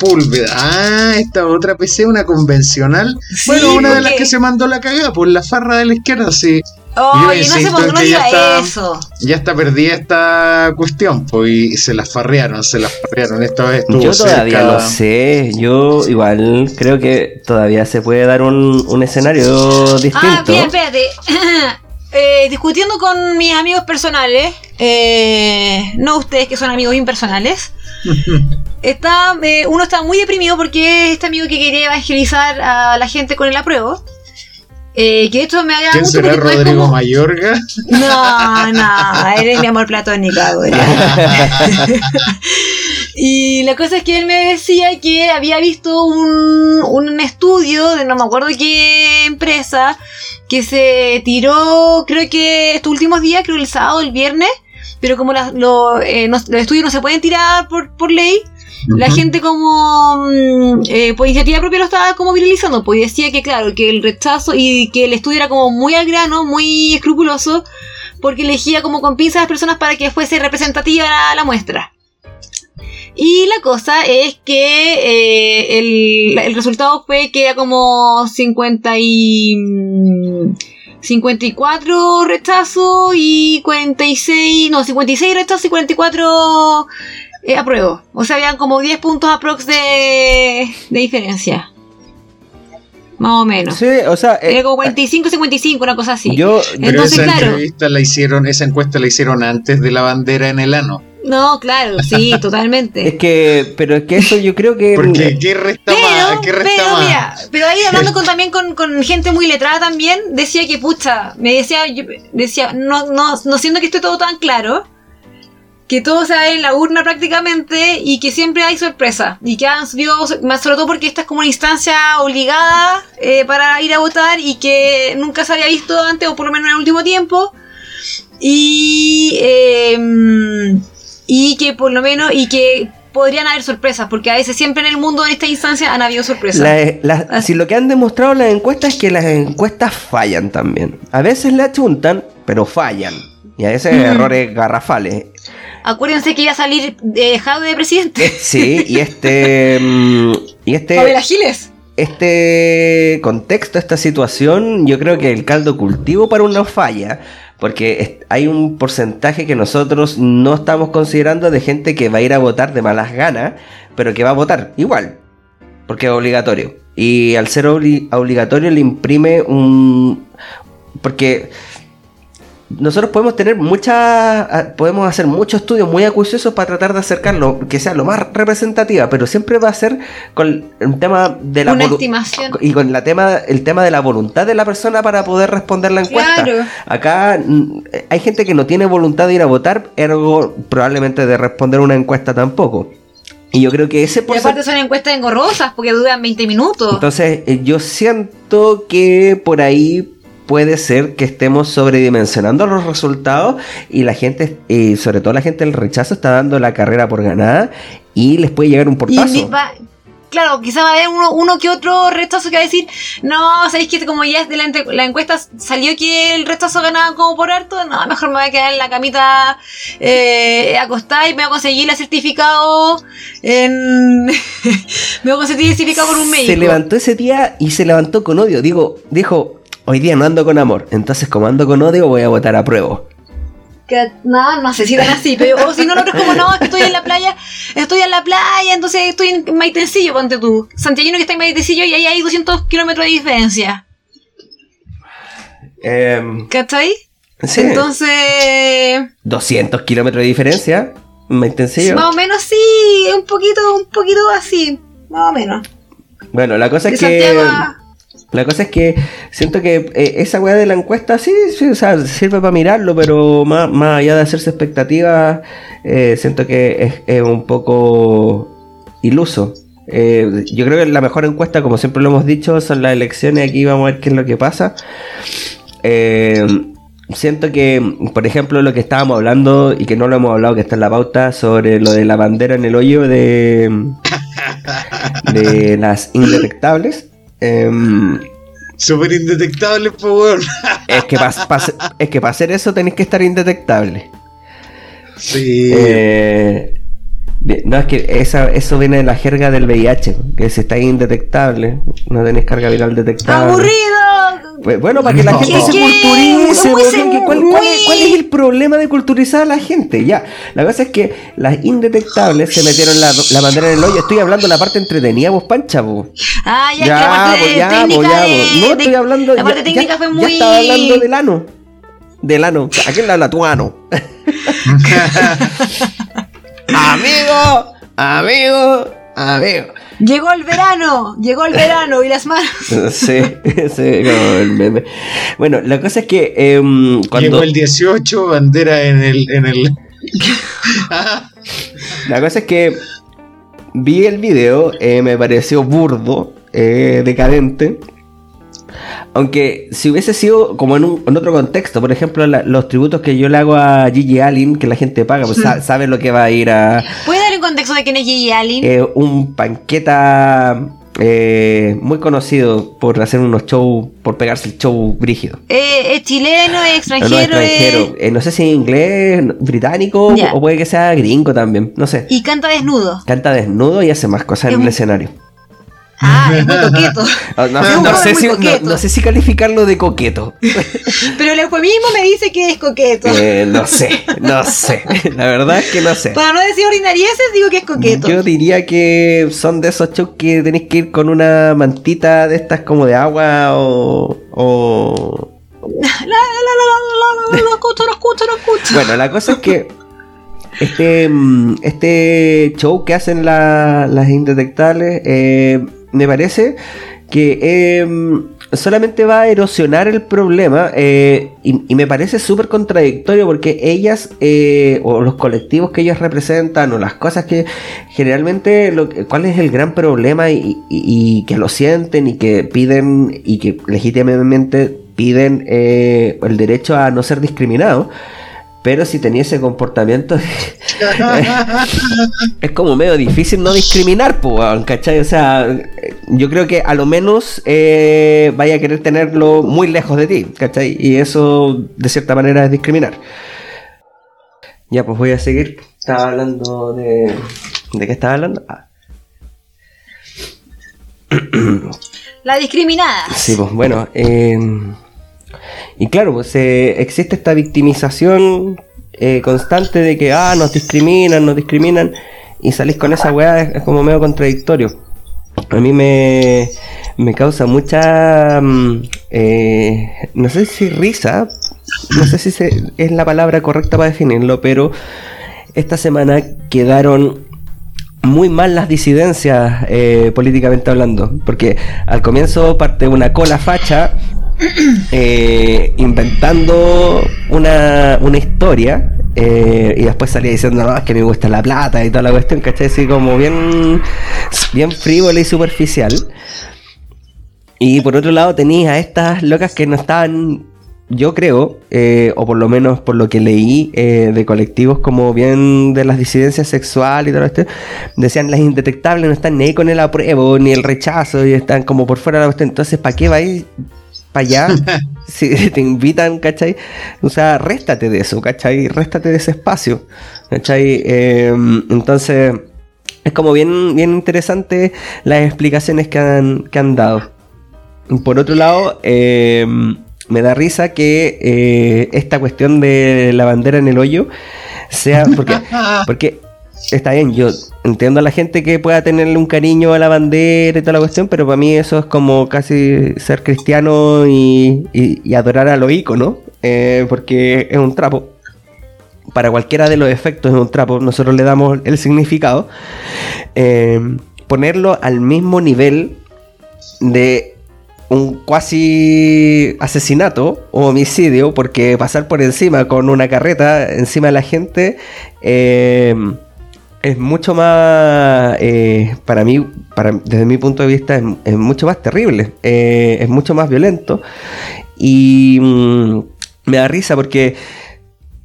Púlveda. Ah, esta otra PC, una convencional. bueno, una de las que se mandó la cagada por la farra de la izquierda, sí. Yo Oye, no se insisto no, que ya está- eso. Ya está perdida esta cuestión, pues, y se la farrearon, se la farrearon. Esta vez estuvo Yo todavía cerca- no sé. Yo igual creo que todavía se puede dar un, un escenario distinto. Ah, bien, espérate. [clears throat] Eh, discutiendo con mis amigos personales, eh, no ustedes que son amigos impersonales, [laughs] está, eh, uno está muy deprimido porque es este amigo que quería evangelizar a la gente con el apruebo. Eh, que esto me haga ¿Quién mucho será Rodrigo como- Mayorga? No, no, eres mi amor platónico, ahora. [laughs] Y la cosa es que él me decía que había visto un, un estudio de no me acuerdo qué empresa que se tiró, creo que estos últimos días, creo el sábado, el viernes, pero como lo- eh, no- los estudios no se pueden tirar por, por ley, la gente como mm, eh, por iniciativa propia lo estaba como viralizando, pues decía que claro, que el rechazo y que el estudio era como muy al grano, muy escrupuloso, porque elegía como con pinzas a las personas para que fuese representativa la, la muestra. Y la cosa es que eh, el, el resultado fue que era como 50 y... mm, 54 rechazo y 46, no, 56 rechazo y 44 eh, apruebo. O sea, habían como 10 puntos aprox de, de diferencia. Más o menos. Sí, o sea, eh, Era como 45, 55, una cosa así. yo Pero Entonces, esa claro. entrevista la hicieron, esa encuesta la hicieron antes de la bandera en el ano. No, claro, sí, [laughs] totalmente. es que, pero es que eso yo creo que Porque ¿qué resta Pero, más? ¿Qué resta pero más? mira, pero ahí hablando con, también con, con gente muy letrada también, decía que pucha, me decía, yo decía, no, no, no siento que esté todo tan claro, que todo se va en la urna prácticamente y que siempre hay sorpresa y que han subido, más sobre todo porque esta es como una instancia obligada eh, para ir a votar y que nunca se había visto antes o por lo menos en el último tiempo y eh, y que por lo menos y que podrían haber sorpresas porque a veces siempre en el mundo en esta instancia han habido sorpresas La- si lo que han demostrado las encuestas es que las encuestas fallan también. A veces le achuntan, pero fallan. Y a veces Mm. errores garrafales. Acuérdense que iba a salir eh, Jaude de presidente Sí, y este. [laughs] mm, y este. Pamela Giles este contexto, esta situación, yo creo que el caldo cultivo para una falla, porque hay un porcentaje que nosotros no estamos considerando de gente que va a ir a votar de malas ganas, pero que va a votar igual, porque es obligatorio. Y al ser obli- obligatorio le imprime un... porque nosotros podemos tener muchas podemos hacer muchos estudios muy acuciosos para tratar de acercarlo que sea lo más representativa pero siempre va a ser con el tema de la una estimación. y con la tema el tema de la voluntad de la persona para poder responder la encuesta. Claro. acá mm, hay gente que no tiene voluntad de ir a votar ergo probablemente de responder una encuesta tampoco. Y yo creo que ese y aparte porcentaje son encuestas engorrosas porque duran 20 minutos. Entonces, eh, yo siento que por ahí puede ser que estemos sobredimensionando los resultados y la gente, y sobre todo la gente del rechazo, está dando la carrera por ganada y les puede llegar un portazo. va- claro, quizá va a haber uno, uno que otro rechazo que va a decir, no, sabéis que como ya de la, encuesta salió que el rechazo ganaba como por harto, no, mejor me voy a quedar en la camita eh, acostada y me voy a conseguir el certificado en... [laughs] me voy a conseguir el certificado por un médico. Se levantó ese día y se levantó con odio. Digo, dijo, hoy día no ando con amor. Entonces, como ando con odio, voy a votar a prueba. Que, no, no sé si tan así, pero o si no, lo otro es como, no, es que estoy en la playa, estoy en la playa, entonces estoy en Maitencillo, ponte tú. Santiago que está en Maitencillo y ahí hay 200 kilómetros de diferencia. Em, ¿Cachai? sí, Entonces, 200 kilómetros de diferencia. Más sencillo. más o menos sí, un poquito, un poquito así, más o menos. Bueno, la cosa De es que. Santiago La cosa es que siento que eh, esa weá de la encuesta sí, sirve para mirarlo, pero más, más allá de hacerse expectativas, eh, siento que es, un poco iluso. Eh, yo creo que la mejor encuesta, como siempre lo hemos dicho, son las elecciones. Aquí vamos a ver qué es lo que pasa. Siento que, por ejemplo, lo que estábamos hablando y que no lo hemos hablado, que está en la pauta, sobre lo de la bandera en el hoyo de, de las indetectables. Em, Súper indetectable, es que para es que para hacer eso tenéis que estar indetectable. Sí. Eh, no, es que esa, eso viene de la jerga del VIH, que si está indetectable, no tenés carga viral detectable. ¡Aburrido! Pues, bueno, para que la No. gente se ¿Qué? culturice, se- ¿cuál, cuál es, muy- cuál es el problema de culturizar a la gente? Ya, la cosa es que las indetectables se metieron la, la bandera en el hoyo. Estoy hablando de la parte entretenida, vos, pancha, vos. Ah, ya, Ya, que la parte de ya, técnica ya, de-. No, de- estoy hablando. La parte ya- técnica ya- fue Ya muy... estaba hablando del ano. Del ano. ¿A quién le habla tu ano? [laughs] amigo, amigo, amigo. Llegó el verano, llegó el verano y las manos. [laughs] Sí, sí, como el meme. Bueno, la cosa es que em, cuando. Llegó el 18, bandera en el. En el... [laughs] La cosa es que vi el video, eh, me pareció burdo, eh, decadente. Aunque si hubiese sido como en, un- en otro contexto, por ejemplo, la- los tributos que yo le hago a Gigi Allen, que la gente paga, pues [laughs] sa- sabe lo que va a ir a ¿Puedes dar un contexto de quién es Gigi Allen? eh, un panqueta eh, muy conocido por hacer unos shows, por pegarse el show brígido. Eh, ¿Es chileno, es extranjero? no, extranjero. Eh, no sé si inglés, británico o puede que sea gringo también. No sé. Y canta desnudo. Canta desnudo y hace más cosas Es en el un- escenario. Ah, es muy coqueto. [laughs] Ah, No, sé si, no- coqueto. no sé si calificarlo de coqueto. [laughs] Pero el eufemismo me dice que es coqueto. Eh, no sé, no sé. La verdad es que no sé. Para no decir ordinarieces, digo que es coqueto. Yo diría que son de esos shows que tenéis que ir con una mantita de estas como de agua o. o- La, la, la, lo escucho, lo escucho, lo escucho. Bueno, la cosa es que este, mm, este show que hacen la- las indetectables eh, me parece que eh, solamente va a erosionar el problema eh, y, me parece súper contradictorio porque ellas eh, o los colectivos que ellos representan o las cosas que generalmente lo cuál es el gran problema y que lo sienten y que piden y que legítimamente piden eh, el derecho a no ser discriminados pero si tenía ese comportamiento, [laughs] es como medio difícil no discriminar, weón, ¿cachai? O sea, yo creo que a lo menos eh, vaya a querer tenerlo muy lejos de ti, ¿cachai? Y eso, de cierta manera, es discriminar. Ya, pues voy a seguir. Estaba hablando de... ¿De qué estaba hablando? Ah, La discriminada. Sí, pues bueno. eh, y claro, pues existe esta victimización eh, constante de que, ah, nos discriminan, nos discriminan. Y salís con esa weá, es, es como medio contradictorio. A mí me, me causa mucha, mm, eh, no sé si risa, no sé si se- es la palabra correcta para definirlo, pero esta semana quedaron muy mal las disidencias eh, políticamente hablando, porque al comienzo parte una cola facha [clears throat] eh, inventando una, una historia eh, y después salía diciendo no, es que me gusta la plata y toda la cuestión, ¿cachai? Así como bien, bien frívola y superficial. Y por otro lado tenías a estas locas que no estaban, yo creo, eh, o por lo menos por lo que leí de colectivos como bien de las disidencias sexuales y todo esto, decían las indetectables no están ni ahí con el apruebo ni el rechazo y están como por fuera de la cuestión. Entonces, ¿para qué va a ir para allá? [laughs] si [laughs] te invitan, ¿cachai? O sea, réstate de eso, ¿cachai? Réstate de ese espacio, ¿cachai? Eh, entonces, es como bien, bien interesante las explicaciones que han, que han dado. Por otro lado, eh, me da risa que eh, esta cuestión de la bandera en el hoyo sea porque, [laughs] porque está bien, yo entiendo a la gente que pueda tenerle un cariño a la bandera y toda la cuestión, pero para mí eso es como casi ser cristiano y, y- adorar a los íconos, eh, porque es un trapo. Para cualquiera de los efectos es un trapo, nosotros le damos el significado. Eh, ponerlo al mismo nivel de un cuasi asesinato o homicidio, porque pasar por encima con una carreta encima de la gente eh, es mucho más, eh, para mí, para, desde mi punto de vista, es, mucho más terrible, eh, es mucho más violento y mm, me da risa porque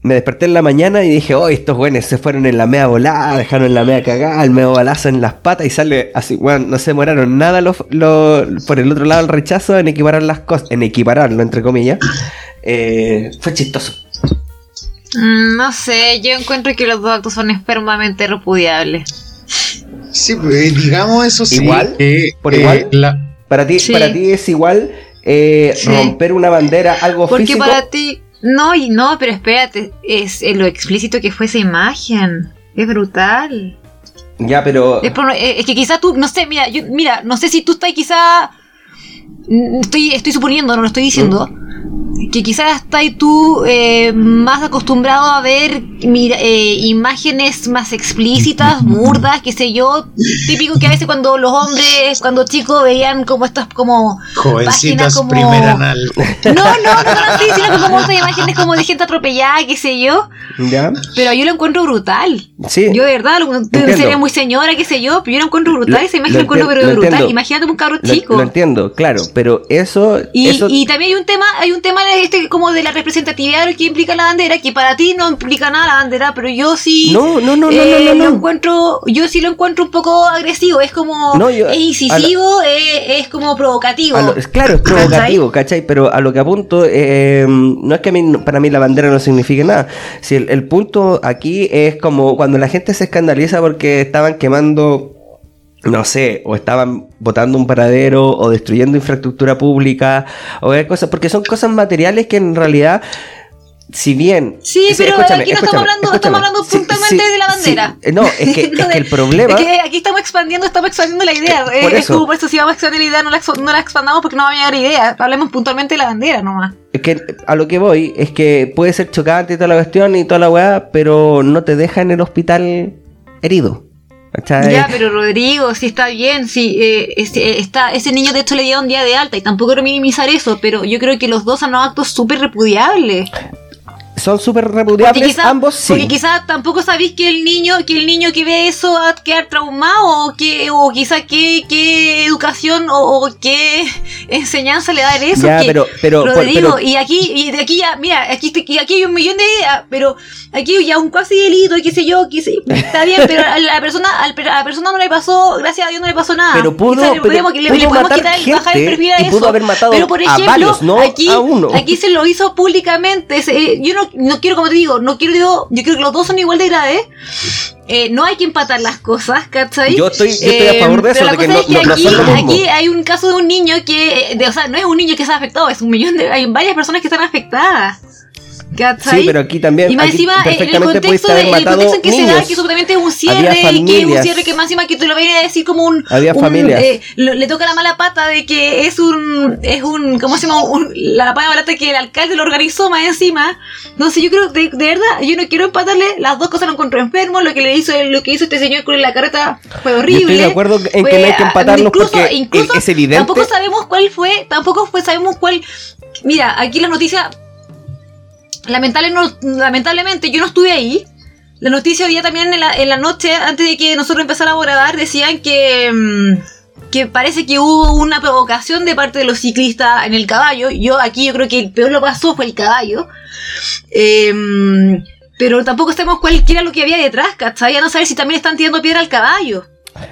me desperté en la mañana y dije, oh, estos buenos se fueron en la mea volada, dejaron en la mea cagada, el medio balazo en las patas y sale así, bueno, no se demoraron nada los, los- por el otro lado el rechazo en equiparar las cosas, en equipararlo, entre comillas. Eh, fue chistoso. Mm, No sé, yo encuentro que los dos actos son espermamente repudiables. Sí, pues, digamos eso sí. Igual, por eh, igual. la- Para ti, Sí. para ti es igual eh, Sí. romper una bandera, algo Porque físico. para ti. No, y no, pero espérate, es eh, lo explícito que fue esa imagen. Es brutal. Ya, pero Es, por- eh, es que quizá tú, no sé, mira, yo, mira, no sé si tú estás quizá. mm, Estoy, estoy suponiendo, no lo estoy diciendo. Que quizás estás tú eh, más acostumbrado a ver mira, eh, imágenes más explícitas, [laughs] burdas, qué sé yo. Típico que a veces cuando los hombres, cuando chicos veían como estas como jovencitas páginas como- anal. [laughs] No, no, no, no así, sino como estas imágenes como de gente atropellada, qué sé yo. ya. Pero yo lo encuentro brutal. Sí. Yo de verdad, lo, sería muy señora, qué sé yo, pero yo lo encuentro brutal. Esa imagen lo encuentro pero lo brutal. entiendo. Imagínate un cabro chico. lo entiendo, claro, pero eso, y, eso y también hay un tema, hay un tema este como de la representatividad de lo que implica la bandera, que para ti no implica nada la bandera, pero yo sí No, no, no, no, eh, no, no, lo no. encuentro, yo sí lo encuentro un poco agresivo, es como No, yo- es incisivo, eh, es como provocativo. Es claro, es provocativo, ¿cachai? Pero a lo que apunto, eh, no es que a mí, para mí la bandera no signifique nada. Si el, el punto aquí es como cuando la gente se escandaliza porque estaban quemando, no sé, o estaban botando un paradero, o destruyendo infraestructura pública, o cosas, porque son cosas materiales que en realidad. Si bien. Sí, pero aquí no estamos hablando- estamos hablando Sí, puntualmente sí, de la sí. bandera. No, es que, No [laughs] es que el problema. Es que aquí estamos expandiendo, estamos expandiendo la idea. Por Eh, es eso. como por eso si vamos a expandir la idea, no la, no la expandamos porque no va a llegar idea. Hablemos puntualmente de la bandera nomás. Es que a lo que voy es que puede ser chocante y toda la cuestión y toda la weá, pero no te deja en el hospital herido. ¿cachai? Ya, pero Rodrigo, si está bien, si eh, ese, eh, está, ese niño de hecho le dieron día de alta y tampoco quiero minimizar eso, pero yo creo que los dos son actos súper repudiables. Son súper repudiables quizá, ambos, sí. porque quizá tampoco sabéis que el niño, que el niño que ve eso va a quedar traumado, o que, o quizá qué, qué educación o, o qué enseñanza le da en eso. Ya, que, pero- pero- Rodrigo, pero- y aquí, y de aquí ya, mira, aquí, aquí hay un millón de ideas, pero aquí ya un casi delito, y qué sé yo, qué sé, está bien, pero a la persona, al- a la persona no le pasó, gracias a Dios no le pasó nada. Pero pudo- Quizá le pero podemos, le, pudo le podemos matar quitar, el- bajar el gente perfil a y eso. pudo haber matado pero por a ejemplo, varios, no aquí, a uno. aquí se lo hizo públicamente. se- yo no, no quiero, como te digo, no quiero, digo, yo creo que los dos son igual de graves. Eh, no hay que empatar las cosas, ¿cachai? Yo estoy- yo estoy a favor de eso, Pero la de que cosa no- es que no- no aquí, son lo mismo. aquí hay un caso de un niño que, eh, de- o sea, no es un niño que se ha afectado, es un millón de, hay varias personas que están afectadas. ¿Cachai? Sí, pero aquí también- Y más encima, en el contexto, de- el contexto en que se da, niños. que supuestamente es un cierre, que es un cierre que más encima que te lo viene a decir como un. Había un, familias. eh, lo- le toca la mala pata de que es un. Es un. ¿Cómo se llama? Un- la pata que el alcalde lo organizó más encima. No sé, yo creo, de, de verdad, yo no quiero empatarle. Las dos cosas lo encontró enfermo. Lo que le hizo lo que hizo este señor con la carreta fue horrible. Yo estoy de acuerdo en que Fue, no hay que empatarlos incluso- porque incluso es evidente. Tampoco sabemos cuál fue. Tampoco fue, sabemos cuál. Mira, aquí la noticia lamentablemente yo no estuve ahí. La noticia hoy día también en la, en la noche, antes de que nosotros empezáramos a grabar, decían que, mm, que parece que hubo una provocación de parte de los ciclistas en el caballo. Yo aquí yo creo que el peor lo pasó fue el caballo. Em, pero tampoco sabemos cuál era lo que había detrás, ¿cachai? A no saber si también están tirando piedra al caballo.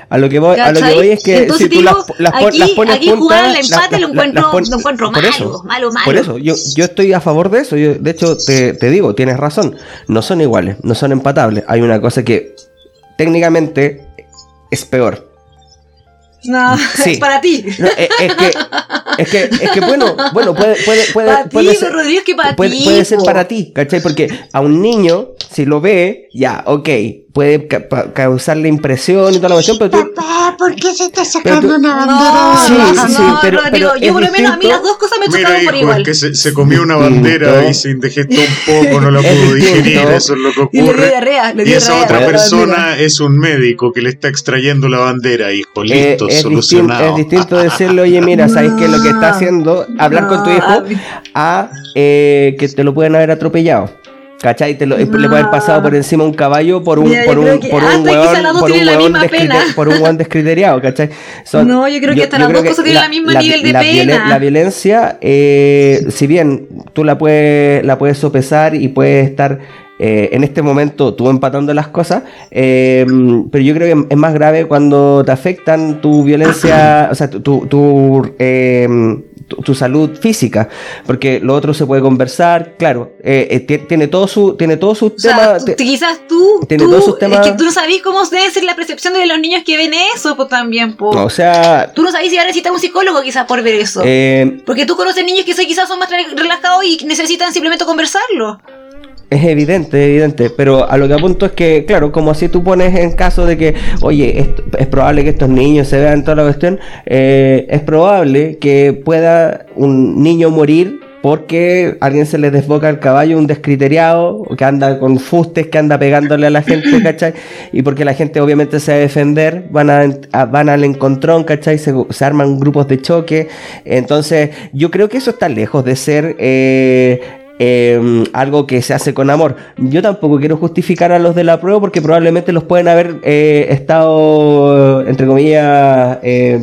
A lo que voy, a lo que voy es que Entonces si tú digo, las, las, aquí- las pones aquí juntas, jugar al las- empate las- lo encuentro- pon- lo encuentro por malo, eso, malo, malo. Por eso, yo, yo estoy a favor de eso. Yo, de hecho, te, te digo, tienes razón. No son iguales, no son empatables. Hay una cosa que técnicamente es peor. No, [laughs] Sí. es para ti. No, es, es que, es que, es que bueno, bueno, puede, puede, puede, Para ti, puede ser, Rodrigo, es que para puede, ti, puede ser para ti, ¿cachai? Porque a un niño, si lo ve, ya, ok, puede ca- pa- causarle impresión y toda la cuestión, pero tú, Papá, ¿por qué se está sacando tú- una No, bandera? Sí, sí, no, pero- Rodrigo, pero yo por lo menos a mí las dos cosas me Mira, chocaron por igual. es que se, se comió una bandera y se indigestó un poco, no la [laughs] pudo digerir, eso es lo que Y le dio ocurre. diarrea, Y esa otra la persona bandera. es un médico que le está extrayendo la bandera, hijo. Eh, Listo, distinto, solucionado. es distinto decirle, oye, mira, [laughs] ¿sabes qué es lo que está haciendo? Hablar con tu hijo a eh, que te lo pueden haber atropellado. ¿Cachai? Te lo- le puede haber pasado por encima un caballo por un, Mira, por un, que por un quizá hueón, las dos por un la misma por un hueón descriteriado, ¿cachai? No, yo creo que hasta las dos cosas tienen el mismo nivel de violen- pena. la violencia, eh, si bien tú la puedes, la puedes sopesar y puedes estar eh, en este momento tú empatando las cosas, eh, pero yo creo que es más grave cuando te afectan tu violencia, o sea, tu, tu, tu, eh, tu- tu salud física, porque lo otro se puede conversar, claro, eh, eh, tie- tiene todo su, tiene todo su O sea, tema. tú- te- quizás tú, tiene tú- todos sus temas- es que tú no sabés cómo debe ser la percepción de los niños que ven eso, pues también, pues. o sea, Tú no sabés si va a necesitar un psicólogo quizás por ver eso. eh, Porque tú conoces niños que quizás son más re- relajados y necesitan simplemente conversarlo. Es evidente, es evidente, pero a lo que apunto es que, claro, como así tú pones en caso de que, oye, esto- es probable que estos niños se vean toda la cuestión, eh, es probable que pueda un niño morir porque alguien se le desboca el caballo, un descriteriado, que anda con fustes, que anda pegándole a la gente, [coughs] ¿cachai? Y porque la gente obviamente se va a defender, van, a, a- van al encontrón, ¿cachai? Se, se arman grupos de choque. Entonces, yo creo que eso está lejos de ser... eh, eh, algo que se hace con amor. Yo tampoco quiero justificar a los de la prueba porque probablemente los pueden haber eh, estado, entre comillas, eh,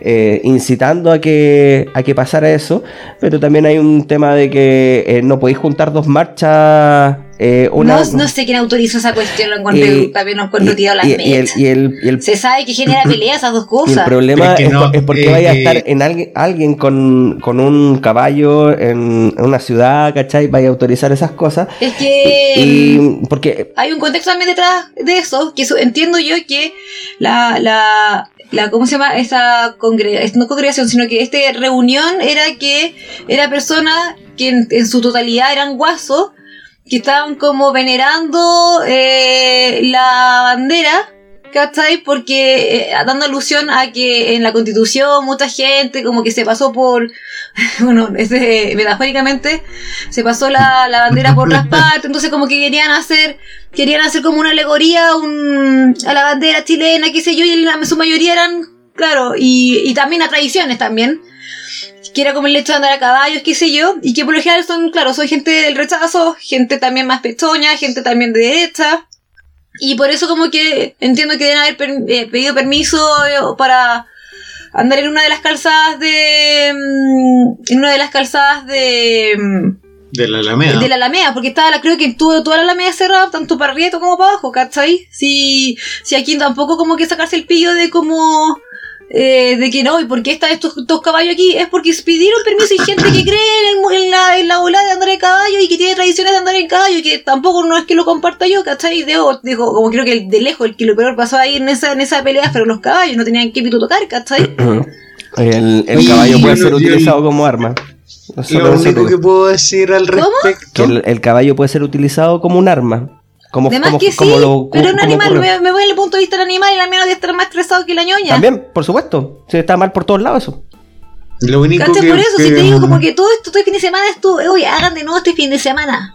eh, incitando a que, a que pasara eso, pero también hay un tema de que eh, no podéis juntar dos marchas. Eh, una, no, no sé quién autorizó esa cuestión, lo encontré, y- también lo encuentro tirado las y- y el- mechas. y el- y el Se sabe que genera [clears throat] pelea esas dos y el cosas. problema es es, que no, es porque eh, vaya a eh, estar en alguien, alguien con, con un caballo en, una ciudad, ¿cachai? Vaya a autorizar esas cosas. Es que Y porque hay un contexto también detrás de eso, que entiendo yo que la, la, la ¿cómo se llama? Esa congregación, no congregación, sino que esta reunión era que era personas que en, en su totalidad eran guasos, que estaban como venerando eh, la bandera, ¿cachai? Porque eh, dando alusión a que en la constitución mucha gente como que se pasó por, [laughs] bueno, ese, metafóricamente, se pasó la, la bandera por las [laughs] partes, entonces como que querían hacer, querían hacer como una alegoría un, a la bandera chilena, qué sé yo, y en la, su mayoría eran, claro, y, y también a tradiciones también, que era como el hecho de andar a caballos, qué sé yo, y que por lo general son, claro, son gente del rechazo, gente también más pechoña, gente también de derecha, y por eso como que entiendo que deben haber per- eh, pedido permiso eh, para andar en una de las calzadas de... mm, en una de las calzadas de... mm, De la Alameda. de la Alameda, porque estaba la, creo que tuvo toda la Alameda cerrada, tanto para arriba como para abajo, ¿cachai? Si, si aquí tampoco como que sacarse el pillo de como eh, de que no, ¿y por qué están estos dos caballos aquí? Es porque pidieron permiso y gente que cree en, el mu- en la, en la bola de andar en caballo y que tiene tradiciones de andar en caballo y que tampoco no es que lo comparta yo, ¿cachai? Digo, digo, como creo que el de lejos el que lo peor pasó ahí en esa, en esa pelea fueron los caballos, no tenían que pito tocar, ¿cachai? [clears throat] el, el Y caballo puede ser utilizado como arma. Lo único que puedo decir al respecto. el, el caballo puede ser utilizado como un arma. Como, Además como, que sí, como lo- pero un animal, me, me voy en el punto de vista del animal y el animal debe estar más estresado que la ñoña. También, por supuesto. Si está mal por todos lados eso. Lo único que. Por eso, si que- te digo como que todo esto, todo el fin de semana estuvo, oye, hagan de nuevo este fin de semana.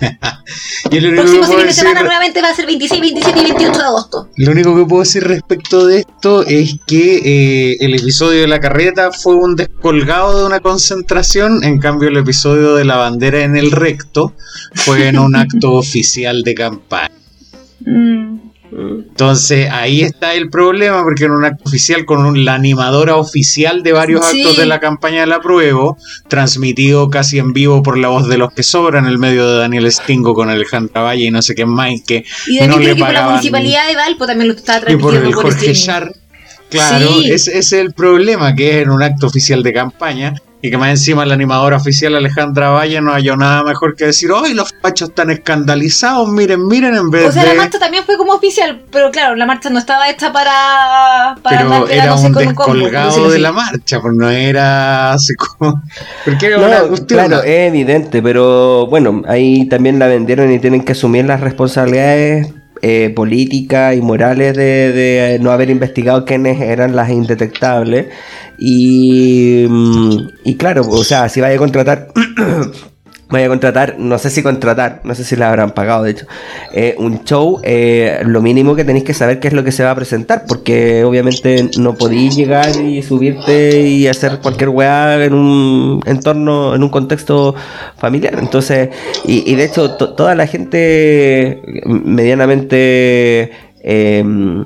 [laughs] yo lo único, próximo que puedo fin de decir, semana nuevamente va a ser 26, 27 y 28 de agosto. lo único que puedo decir respecto de esto es que eh, el episodio de la carreta fue un descolgado de una concentración, en cambio el episodio de la bandera en el recto fue en un acto [laughs] oficial de campaña. Entonces ahí está el problema, porque en un acto oficial con un- la animadora oficial de varios Sí. actos de la campaña de la prueba, transmitido casi en vivo por la voz de los que sobran, el medio de Daniel Stingo con Alejandra Valle y no sé qué más, que Y no le que por la pagaban- municipalidad de Valpo también lo estaba y por el por, Jorge. Char. Claro, Sí. ese es el problema, que es en un acto oficial de campaña y que más encima la animadora oficial Alejandra Valle no halló nada mejor que decir, ¡ay, los fachos están escandalizados! Miren, miren, en vez O sea, de... la marcha también fue como oficial, pero claro, la marcha no estaba hecha para, para Pero era un con un combo, por descolgado de la marcha, pues no era así como... [laughs] Porque era una No, cuestión... claro, es evidente, pero bueno, ahí también la vendieron y tienen que asumir las responsabilidades eh, políticas y morales de, no haber investigado quiénes eran las indetectables. Y, mm, y claro, o sea, si vaya a contratar [clears throat] vaya a contratar, no sé si contratar, no sé si la habrán pagado de hecho, eh, un show, eh, lo mínimo que tenéis que saber qué es lo que se va a presentar, porque obviamente no podéis llegar y subirte y hacer cualquier weá en un entorno, en un contexto familiar. Entonces, y, y de hecho, to- toda la gente medianamente... em,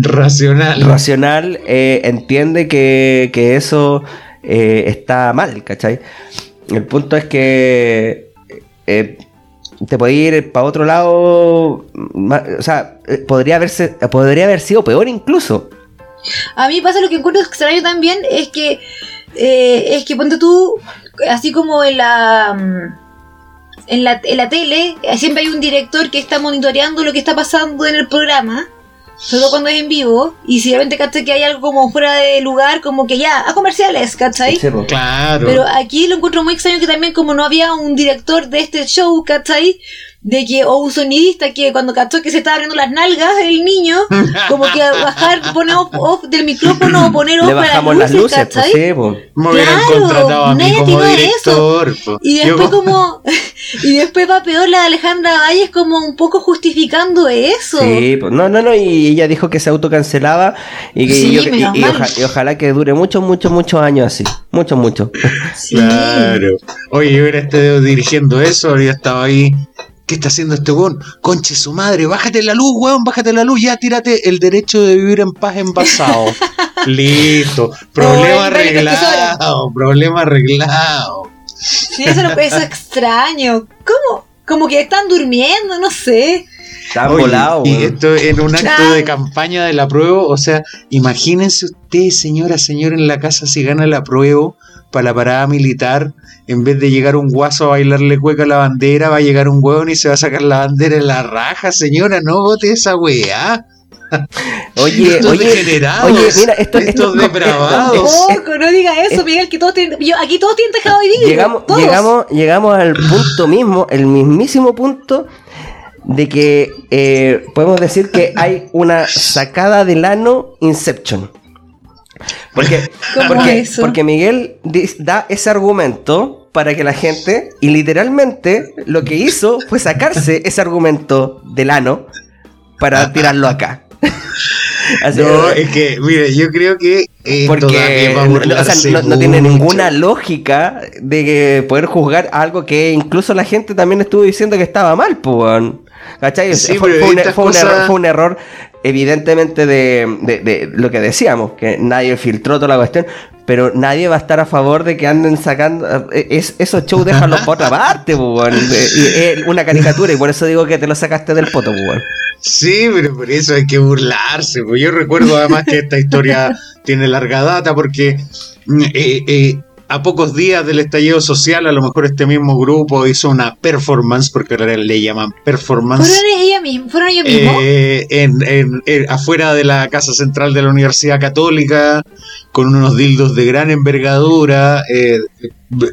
Racional. racional eh, entiende que, que eso está mal, ¿cachai? El punto es que eh, te puede ir para otro lado, ma- o sea, eh, podría, haberse, podría haber sido peor incluso. A mí pasa lo que encuentro extraño también es que eh, es que ponte tú así como en la mm, en la, en la tele eh, siempre hay un director que está monitoreando lo que está pasando en el programa sobre todo cuando es en vivo y si de repente cachai que hay algo como fuera de lugar como que ya a comerciales ¿cachai? Claro. Pero aquí lo encuentro muy extraño que también como no había un director de este show, ¿cachai? De que, o un sonidista que cuando cachó que se estaba abriendo las nalgas el niño, como que bajar, poner off, off del micrófono o poner off Le para bajamos las luces, pues, ¿cachai? sí, po. Me hubieran claro, contratado a mí nadie como atinó a director. po. Y Yo después como, [laughs] y después va peor la de Alejandra Valles como un poco justificando eso. Sí, pues, no, no, no, y ella dijo que se autocancelaba y que Sí, yo- y- menos y mal. oja- y ojalá que dure muchos, muchos, muchos años así. Muchos, muchos. [laughs] Sí. Claro. Oye, yo hubiera estado dirigiendo eso, habría estado ahí. ¿Qué está haciendo este weón? Conche su madre, bájate la luz, weón, bájate la luz, ya tírate el derecho de vivir en paz envasado. [laughs] Listo. Problema Oh, el arreglado, problema arreglado. Sí, eso, eso es [laughs] extraño. ¿Cómo? Como que están durmiendo, no sé. Están Oye, volados, y esto en un acto de campaña de la prueba, o sea, imagínense usted, señora, señor, en la casa si gana la prueba para la parada militar, en vez de llegar un guaso a bailarle cueca a la bandera, va a llegar un hueón y se va a sacar la bandera en la raja, señora, no vote esa weá. [laughs] Oye, Estos oye, degenerados, oye, mira, esto, estos esto- depravados. esto- Poco, no diga eso, es- Miguel, que todos tienen, yo, aquí todos tienen tejado de vidrio. llegamos, todos. llegamos, llegamos al punto mismo, el mismísimo punto de que eh, podemos decir que hay una sacada del ano Inception. Porque, [laughs] ¿Cómo porque, eso? porque Miguel da ese argumento para que la gente, y literalmente lo que hizo fue sacarse ese argumento del ano para [laughs] tirarlo acá. Así- No, es que, mire, yo creo que eh, porque todavía va a no, o sea, burlarse no- no tiene ninguna lógica de que poder juzgar algo que incluso la gente también estuvo diciendo que estaba mal, pues. ¿Cachai? Sí, fue, un, error, fue un error, evidentemente, de, de- lo que decíamos, que nadie filtró toda la cuestión, pero nadie va a estar a favor de que anden sacando. eh, Es, esos shows déjalos por otra parte, pues. Eh, y Es una caricatura y por eso digo que te lo sacaste del poto, pues. weón. Sí, pero por eso hay que burlarse. Pues yo recuerdo además que esta historia tiene larga data porque mm, eh, eh, a pocos días del estallido social, a lo mejor este mismo grupo hizo una performance, porque ahora le llaman performance. ¿Fueron, ella misma, ¿Fueron ellos mismos? eh, en, en- en- afuera de la casa central de la Universidad Católica, con unos dildos de gran envergadura, eh,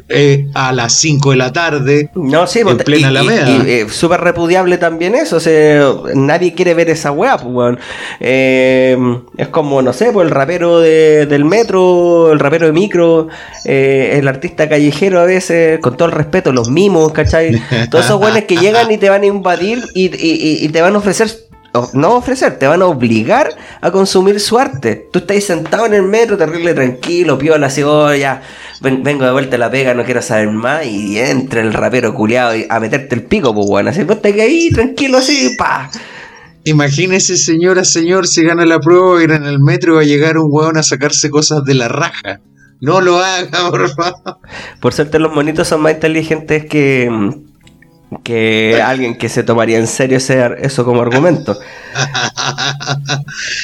eh, a las 5 de la tarde. No, sí, En plena y- Alameda. Y, eh, súper repudiable también eso. O sea, nadie quiere ver esa weá, pues, weón. Eh, es como, no sé, pues el rapero de- del metro, el rapero de micro, eh, el artista callejero a veces, con todo el respeto, los mimos, ¿cachai? [laughs] Todos esos weones que llegan y te van a invadir y- y te van a ofrecer. No ofrecer, te van a obligar a consumir su arte. Tú estás sentado en el metro, terrible, tranquilo, piola, así, oh, ya, ven- vengo de vuelta a la pega, no quiero saber más, y entra el rapero culiado a meterte el pico, pues bueno, así, pues te ahí tranquilo, así, pa. Imagínese, señora, señor, si gana la prueba, ir en el metro y va a llegar un hueón a sacarse cosas de la raja. No lo haga, [laughs] por favor. Por suerte los monitos son más inteligentes que, que alguien que se tomaría en serio ese eso como argumento. [laughs]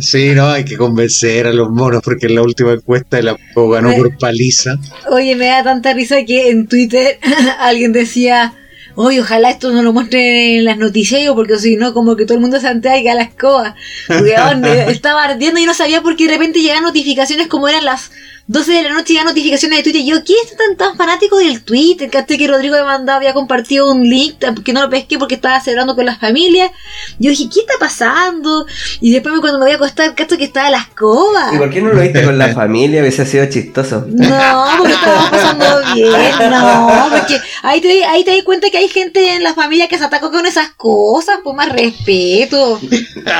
Sí, no, hay que convencer a los monos porque en la última encuesta de la prueba ganó por paliza. Oye, me da tanta risa que en Twitter [laughs] alguien decía, oye, ojalá esto no lo muestren en las noticias, porque si no, como que todo el mundo se antega a la escoba. [laughs] Estaba ardiendo y no sabía porque de repente llegaban notificaciones como eran las 12 de la noche ya notificaciones de Twitter. Y yo, ¿quién es tan, tan fanático del Twitter? Que que Rodrigo me mandado, había compartido un link que no lo pesqué porque estaba celebrando con las familias. Yo dije, ¿qué está pasando? Y después cuando me voy a acostar, cacho que estaba la escoba. ¿Y por qué no lo viste con la familia? Hubiese sido chistoso. No, porque estaba pasando bien. No, porque ahí te, ahí te das cuenta que hay gente en la familia que se atacó con esas cosas. Pues más respeto.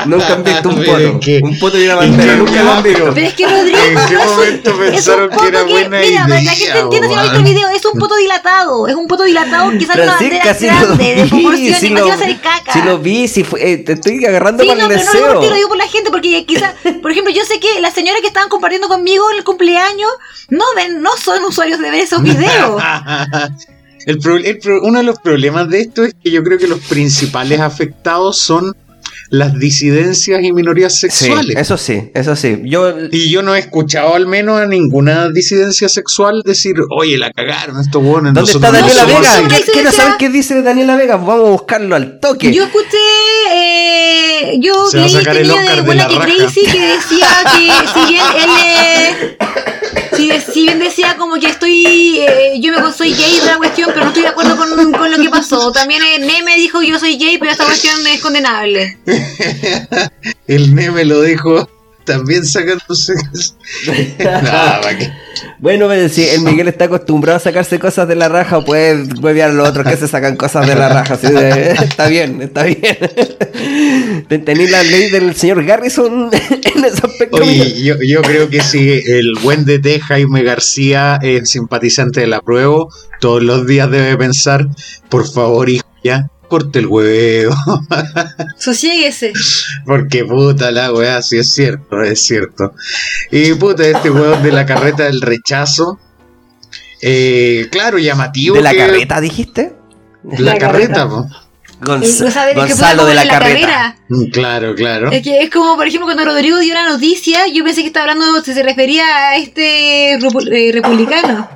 Nunca han visto un A ver, ¿en poto. Un poto y una bandera. Nunca lo han visto. Pero es que Rodrigo ¿En qué momento pensaron que poto era buena Mira, para que la gente entienda si no ha visto el video, es un poto dilatado. Es un poto dilatado que sale una bandera lo grande, de proporciones, y lo, va a ser caca. sí lo vi. Sí fue- eh, te estoy agarrando Sí, para no, el pero no lo digo por ti, deseo. lo digo por la gente, porque quizás, por ejemplo, yo sé que las señoras que estaban compartiendo conmigo el cumpleaños no ven, no son usuarios de ver esos videos. [laughs] El pro- el pro- uno de los problemas de esto es que yo creo que los principales afectados son las disidencias y minorías Sí, sexuales. eso sí, eso sí. Yo Y yo no he escuchado al menos a ninguna disidencia sexual decir, oye, la cagaron estos buenos. ¿Dónde está no Daniela somos Vega? una ¿Qué- Quiero disidencia- saber qué dice Daniela Vega. Vamos a buscarlo al toque. Yo escuché, eh, yo Se va a leí sacar el niño Oscar de de Buena la que raja. Crazy que decía que si bien [laughs] él eh, si, bien decía como que estoy eh, yo me soy gay de la cuestión pero no estoy de acuerdo con, con lo que pasó. También eh, Neme dijo yo soy gay pero esta cuestión es condenable. [laughs] El Neme lo dijo también sacándose. [laughs] Nada, ¿para qué? Bueno, pues, si el Miguel está acostumbrado a sacarse cosas de la raja, puede huevear a los otros que se sacan cosas de la raja. [laughs] está bien, está bien. Ten- Tenéis la ley del señor Garrison [laughs] en ese aspecto. Oye, yo, yo creo que si el buen DT Jaime García es simpatizante de la prueba, todos los días debe pensar, por favor, hijo, ya, corte el hueveo. [laughs] sosiéguese Porque puta la weá, sí es cierto, es cierto. Y puta, este weón de la carreta del rechazo. eh, claro, llamativo. ¿De la que- carreta dijiste? La, La carreta, po. Gonz- Gonzalo de la en carreta. Mm, Claro, claro. Es que es como, por ejemplo, cuando Rodrigo dio la noticia, yo pensé que estaba hablando, se, se refería a este repu- eh, republicano.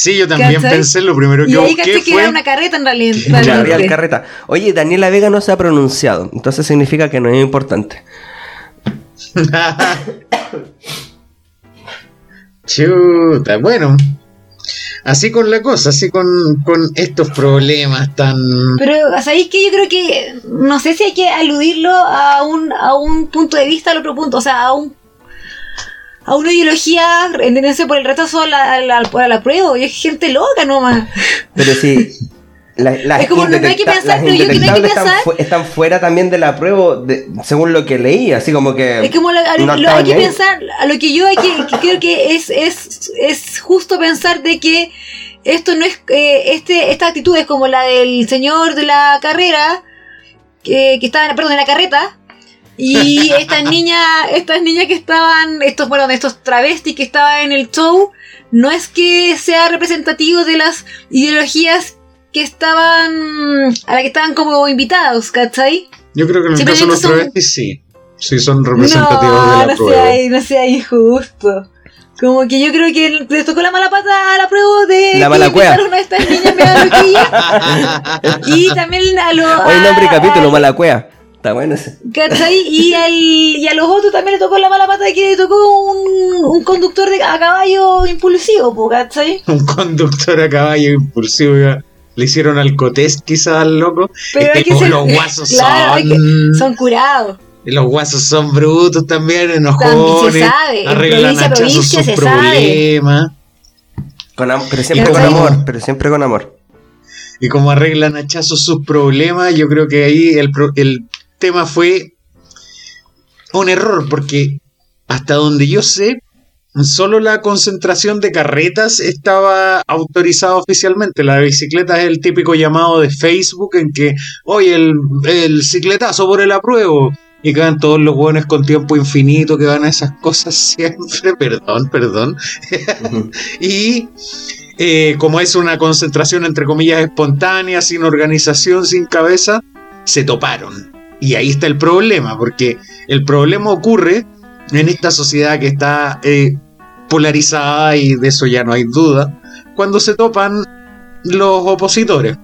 Sí, yo también ¿Cachai? pensé, lo primero que Y ahí caché que fue... era una carreta en realidad. La realmente. Real Carreta. Oye, Daniela Vega no se ha pronunciado, entonces significa que no es importante. [laughs] Chuta, bueno. Así con la cosa, así con, con estos problemas tan... Pero, ¿sabéis que Yo creo que, no sé si hay que aludirlo a un, a un punto de vista al otro punto, o sea, a un a una ideología, entenderse por el rechazo a la, a la, a la prueba, y es gente loca nomás. Pero sí. la- Es como, no hay que pensar, yo que hay que están, pensar- fu- están fuera también de la prueba, de- según lo que leí, así como que. Es como la- a lo- no lo- hay que ahí. pensar, a lo que yo hay que, que creo que es, es, es justo pensar de que esto no es, eh, este, esta actitud es como la del señor de la carrera, que, que estaba, perdón, en la carreta, y [laughs] estas niñas, estas niñas que estaban, estos, bueno, estos travestis que estaban en el show, no es que sea representativo de las ideologías que estaban, a la que estaban como invitados, ¿cachai? Yo creo que en el caso de los son- travestis sí. Sí, son representativos no, de la no prueba. sea, no sea injusto. Como que yo creo que les tocó la mala pata a la prueba de La que mala cueva. invitaron a estas niñas medio loquillas. [laughs] y también a los Hoy nombre y capítulo, a- mala cueva. Está bueno ese. ¿cachai? Y, [laughs] al, y a los otros también le tocó la mala pata de que le tocó un, un conductor de, a caballo impulsivo, po, ¿cachai? [laughs] Un conductor a caballo impulsivo. ya. Le hicieron alcotés quizás al loco. Pero Es hay que que ser- los [laughs] guasos claro, hay que- son... son curados. Los guasos son brutos también, También enojones. se sabe, en Arreglan provincia a hachazos provincia sus se sabe. problemas. Con pero siempre con amor, pero siempre con amor. Y como arreglan hachazos sus problemas, yo creo que ahí el, pro- el tema fue un error, porque hasta donde yo sé, solo la concentración de carretas estaba autorizada oficialmente. La bicicleta es el típico llamado de Facebook en que, oye, el, el cicletazo por el apruebo. Y quedan todos los hueones con tiempo infinito que van a esas cosas [laughs] siempre. Perdón, perdón. [laughs] Y eh, como es una concentración entre comillas espontánea, sin organización, sin cabeza, se toparon. Y ahí está el problema, porque el problema ocurre en esta sociedad que está eh, polarizada y de eso ya no hay duda, cuando se topan los opositores.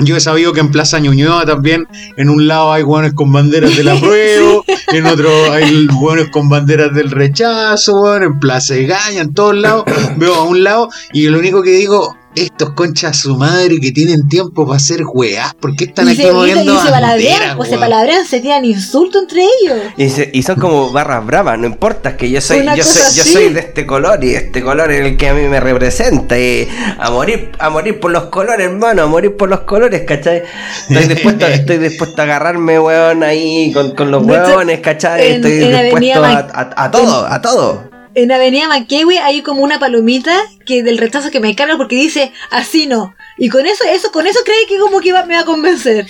Yo he sabido que en Plaza Ñuñoa también, en un lado hay hueones con banderas del apruebo, [laughs] en otro hay hueones con banderas del rechazo, en Plaza Gaña, en todos lados, veo a un lado y lo único que digo, estos conchas su madre que tienen tiempo para hacer weás, ¿por qué están Y aquí se, y se- moviendo y se palabrean, pues se palabrean, se tiran insultos entre ellos. Y, se- y son como barras bravas, no importa, es que yo soy, Una yo soy, yo soy de este color y este color es el que a mí me representa. Y a morir, a morir por los colores, hermano, a morir por los colores, ¿cachai? Estoy [laughs] dispuesto, estoy dispuesto a agarrarme, weón, ahí con, con los weones, ¿cachai? en- Estoy en dispuesto a todo, a todo. En Avenida Manquehue hay como una palomita que del rechazo que me carga porque dice así no. Y con eso, eso, con eso cree que como que me va a convencer.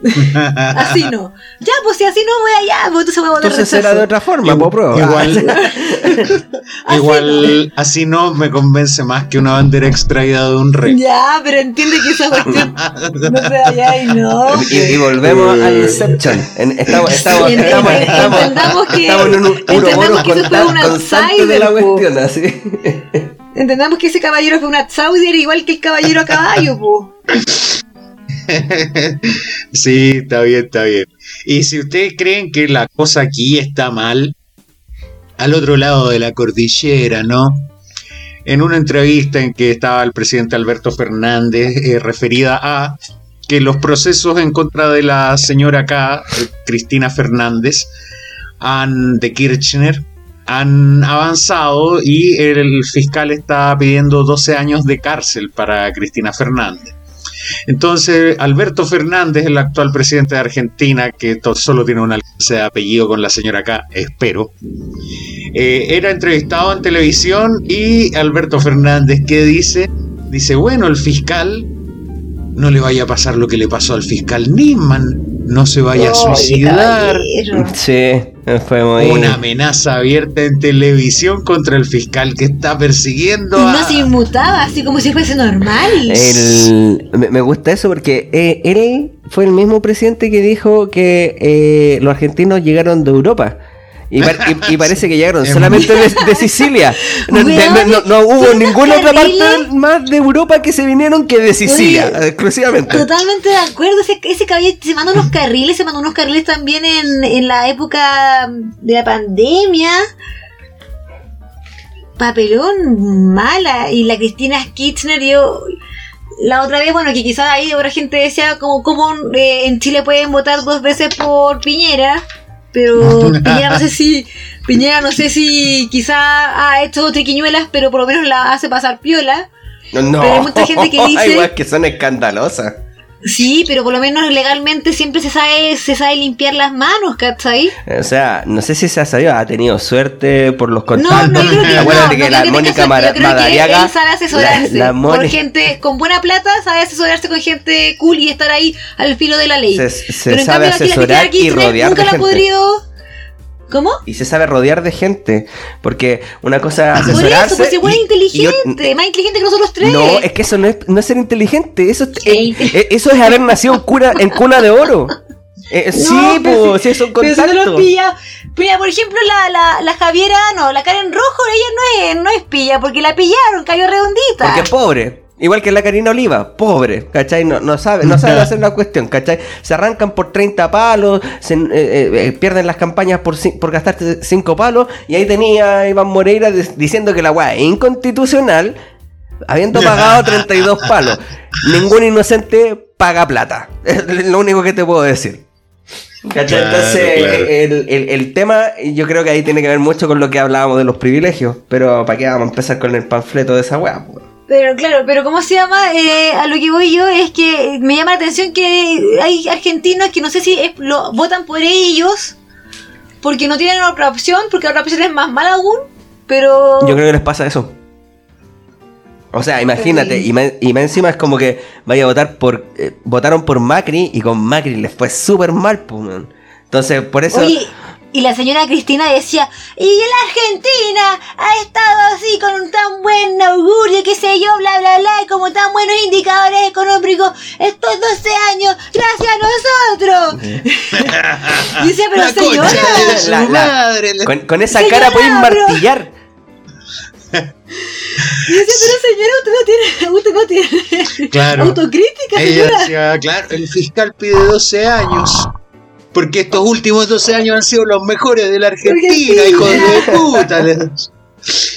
[laughs] Así no. Ya, pues si así no voy allá, pues entonces voy a votar Entonces será de otra forma, Igual- po, prueba. igual- [laughs] [laughs] Así Igual así no me convence más que una bandera extraída de un rey. Ya, pero entiende que esa cuestión no se vaya y no. Y, y volvemos al Inception. En- estamos, estamos, entendamos que- estamos en un entendamos que eso fue un de la outsider, cuestión, así. Entendamos que ese caballero fue un outsider igual que el caballero a caballo, po. [laughs] Sí, está bien, está bien. Y si ustedes creen que la cosa aquí está mal, al otro lado de la cordillera, ¿no? En una entrevista en que estaba el presidente Alberto Fernández eh, referida a que los procesos en contra de la señora acá, eh, Cristina Fernández, han, de Kirchner, han avanzado y el fiscal está pidiendo 12 años de cárcel para Cristina Fernández. Entonces, Alberto Fernández, el actual presidente de Argentina, que solo tiene un alcance de apellido con la señora acá, espero, eh, era entrevistado en televisión y Alberto Fernández, ¿qué dice? Dice, bueno, el fiscal no le vaya a pasar lo que le pasó al fiscal Nisman, no se vaya a suicidar. Sí, fue muy. Una amenaza abierta en televisión contra el fiscal que está persiguiendo Y a... no se inmutaba, así como si fuese normal. El- me, me gusta eso porque eh, él fue el mismo presidente que dijo que eh, los argentinos llegaron de Europa. Y, par- y- y parece que llegaron solamente de, de Sicilia. [laughs] No, de- no- no hubo ninguna otra parte más de Europa que se vinieron que de Sicilia, Oye, exclusivamente. Totalmente de acuerdo, ese, ese caballero se mandó unos carriles, se mandó unos carriles también en, en la época de la pandemia. Papelón mala. Y la Cristina Kirchner, yo la otra vez, bueno, que quizás ahí otra gente decía como, como eh, en Chile pueden votar dos veces por Piñera. Pero [laughs] Piñera no sé si, Piñera no sé si quizá ha hecho triquiñuelas, pero por lo menos la hace pasar piola. No, Pero hay mucha gente que [laughs] dice- igual que son escandalosas. Sí, pero por lo menos legalmente siempre se sabe, se sabe limpiar las manos, ¿cachai? O sea, no sé si se ha sabido, ha tenido suerte por los No, contactos. no, yo creo que no, [laughs] Acuérdate no que la creo que Mónica Madariaga. sabe asesorarse la- la con gente con buena plata, sabe asesorarse con gente cool y estar ahí al filo de la ley. Se- se Pero en sabe cambio, aquí la asesorar Cristina y rodear nunca de la ha gente. podido. ¿Cómo? Y se sabe rodear de gente. Porque una cosa es Por asesorarse. eso, pues y- inteligente, y más inteligente que nosotros tres. no, es que eso no es, no es ser inteligente. Eso es, eh, eh, eso es haber nacido en cuna, en cuna de oro. Eh, sí, No, pues, sí, es un Pero no contacto. lo pilla. Mira, por ejemplo, la, la, la Javiera, no, la Karen Rojo, ella no es, no es pilla, porque la pillaron, cayó redondita. Porque es pobre. Igual que la Karina Oliva, pobre, ¿cachai? No, no sabe, no sabe [laughs] hacer la cuestión, ¿cachai? Se arrancan por 30 palos, se, eh, eh, eh, pierden las campañas por, por gastarse 5 palos, y ahí tenía a Iván Moreira diciendo que la weá es inconstitucional, habiendo pagado 32 palos. Ningún inocente paga plata. [laughs] Es lo único que te puedo decir. ¿Cachai? Entonces, claro. El, el- el tema, yo creo que ahí tiene que ver mucho con lo que hablábamos de los privilegios. Pero ¿para qué vamos a empezar con el panfleto de esa weá? Pero claro, pero ¿cómo se llama? Eh, a lo que voy yo es que me llama la atención que hay argentinos que no sé si es- lo, votan por ellos porque no tienen otra opción, porque la otra opción es más mala aún, pero... Yo creo que les pasa eso. O sea, imagínate, y más, y más encima es como que vaya a votar por. eh, votaron por Macri y con Macri les fue súper mal, pues, man. Entonces, por eso. Oye, y la señora Cristina decía, y la Argentina ha estado así con un tan buen augurio, qué sé yo, bla, bla, bla, y como tan buenos indicadores económicos estos 12 años, gracias a nosotros. [laughs] y decía, pero La señora, concha de su La- la- madre, la- con, con esa Señora, cara pueden martillar. [laughs] Y decía, pero señora, usted no tiene, usted no tiene Claro. autocrítica, Ella decía, claro, el fiscal pide 12 años. Porque estos últimos 12 años han sido los mejores de la Argentina, hijos de puta.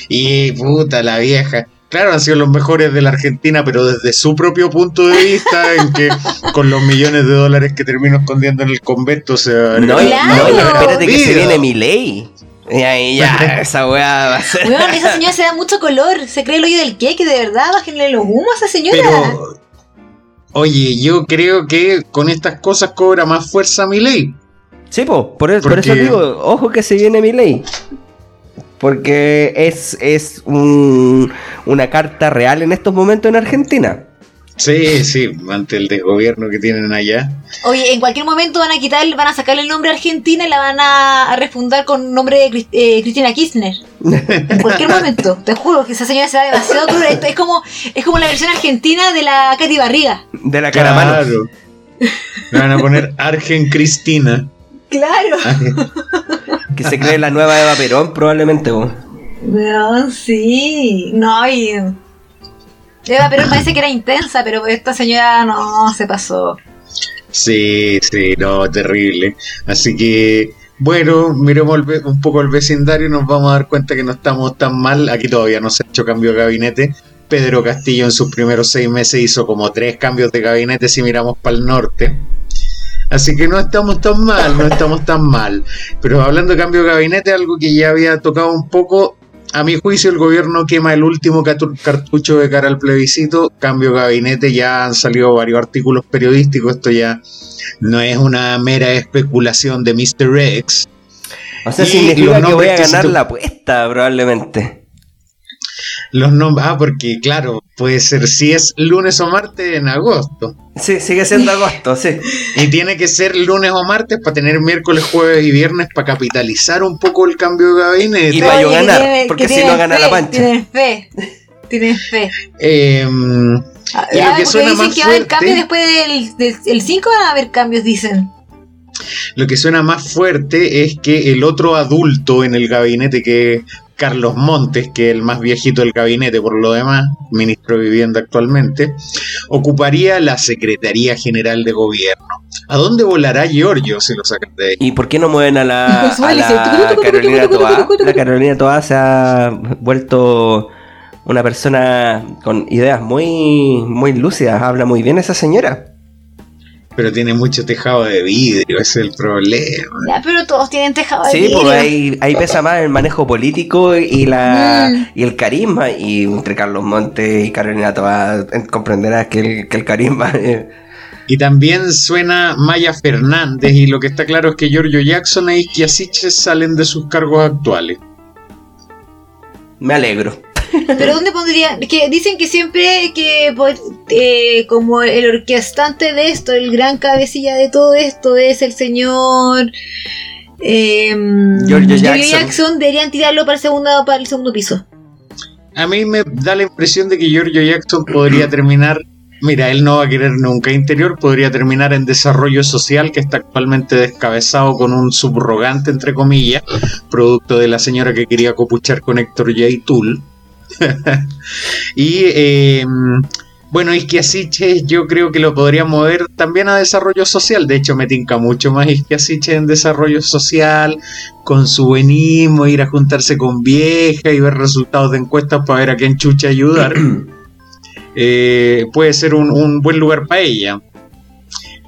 Y puta, la vieja. Claro, han sido los mejores de la Argentina, pero desde su propio punto de vista, en que con los millones de dólares que termino escondiendo en el convento, se a haber No, no, y la espérate que se viene mi ley. Y ahí ya, [laughs] esa weá va a ser. Weón, esa señora se da mucho color. Se cree el hoyo del queque, de verdad. Bájenle los humos a esa señora. Pero, oye, yo creo que con estas cosas cobra más fuerza mi ley. Sí, po, por, eso- por eso digo, ojo que se viene mi ley. Porque es, es un- una carta real en estos momentos en Argentina. Sí, sí, ante el desgobierno que tienen allá. Oye, en cualquier momento van a quitar, van a sacarle el nombre a Argentina y la van a, refundar con nombre de eh, Cristina Kirchner. En cualquier [laughs] momento. Te juro que esa señora se da demasiado cruel. Esto es como, es como la versión argentina de la Katy Barriga. De la caravana. Claro. Le van a poner Argen Cristina. Claro. [laughs] Que se cree la nueva Eva Perón, probablemente. po. No, sí. No, y. Eva Perón parece que era intensa, pero esta señora no se pasó. Sí, sí, no, terrible. Así que, bueno, miremos un poco el vecindario y nos vamos a dar cuenta que no estamos tan mal. Aquí todavía no se ha hecho cambio de gabinete. Pedro Castillo en sus primeros seis meses hizo como tres cambios de gabinete si miramos para el norte. Así que no estamos tan mal, no estamos tan mal. Pero hablando de cambio de gabinete, algo que ya había tocado un poco, a mi juicio el gobierno quema el último cartucho de cara al plebiscito, cambio de gabinete, ya han salido varios artículos periodísticos, esto ya no es una mera especulación de Mr. X. O sea, Y significa que voy a ganar la apuesta, probablemente. Los nombres, ah, porque claro, puede ser si es lunes o martes en agosto. Sí, sigue siendo [laughs] agosto, sí. Y tiene que ser lunes o martes para tener miércoles, jueves y viernes para capitalizar un poco el cambio de gabinete. Y para yo ganar, tienen- porque que si no gana fe, la pancha. Tienen fe. Tienen fe. Em, Y lo ah, que suena dicen más que va a haber fuerte- cambios después del, del el 5 van a haber cambios, dicen. Lo que suena más fuerte es que el otro adulto en el gabinete, que Carlos Montes, que es el más viejito del gabinete por lo demás, ministro de Vivienda actualmente, ocuparía la Secretaría General de Gobierno. ¿A dónde volará Giorgio si lo sacan de ahí? ¿Y por qué no mueven a la, [laughs] a vale, sí. la Carolina Toá? La Carolina Toá se ha vuelto una persona con ideas muy, muy lúcidas. Habla muy bien esa señora. Pero tiene mucho tejado de vidrio, ese es el problema. Ya, pero todos tienen tejado de Sí, vidrio. pues ahí, ahí pesa más el manejo político y la Mm. y el carisma. Y entre Carlos Montes y Carolina eh, comprenderás que el, que el carisma... [laughs] eh, Y también suena Maya Fernández, y lo que está claro es que Giorgio Jackson e Isquiasiche salen de sus cargos actuales. me alegro. [laughs] Pero ¿dónde pondrían? Que dicen que siempre que pues, eh, como el orquestante de esto, el gran cabecilla de todo esto es el señor eh, Giorgio Giorgio Jackson. deberían tirarlo para el segundo para el segundo piso. A mí me da la impresión de que Giorgio Jackson podría [clears throat] terminar, mira, él no va a querer nunca interior, podría terminar en desarrollo social, que está actualmente descabezado con un subrogante, entre comillas, producto de la señora que quería copuchar con Héctor J. Tool. [laughs] y eh, bueno, Isquiasiche yo creo que lo podría mover también a desarrollo social. De hecho, me tinca mucho más Isquiasiche en desarrollo social, con su buenismo, ir a juntarse con vieja y ver resultados de encuestas para ver a quién chucha ayudar. [clears throat] Eh, puede ser un, un buen lugar para ella.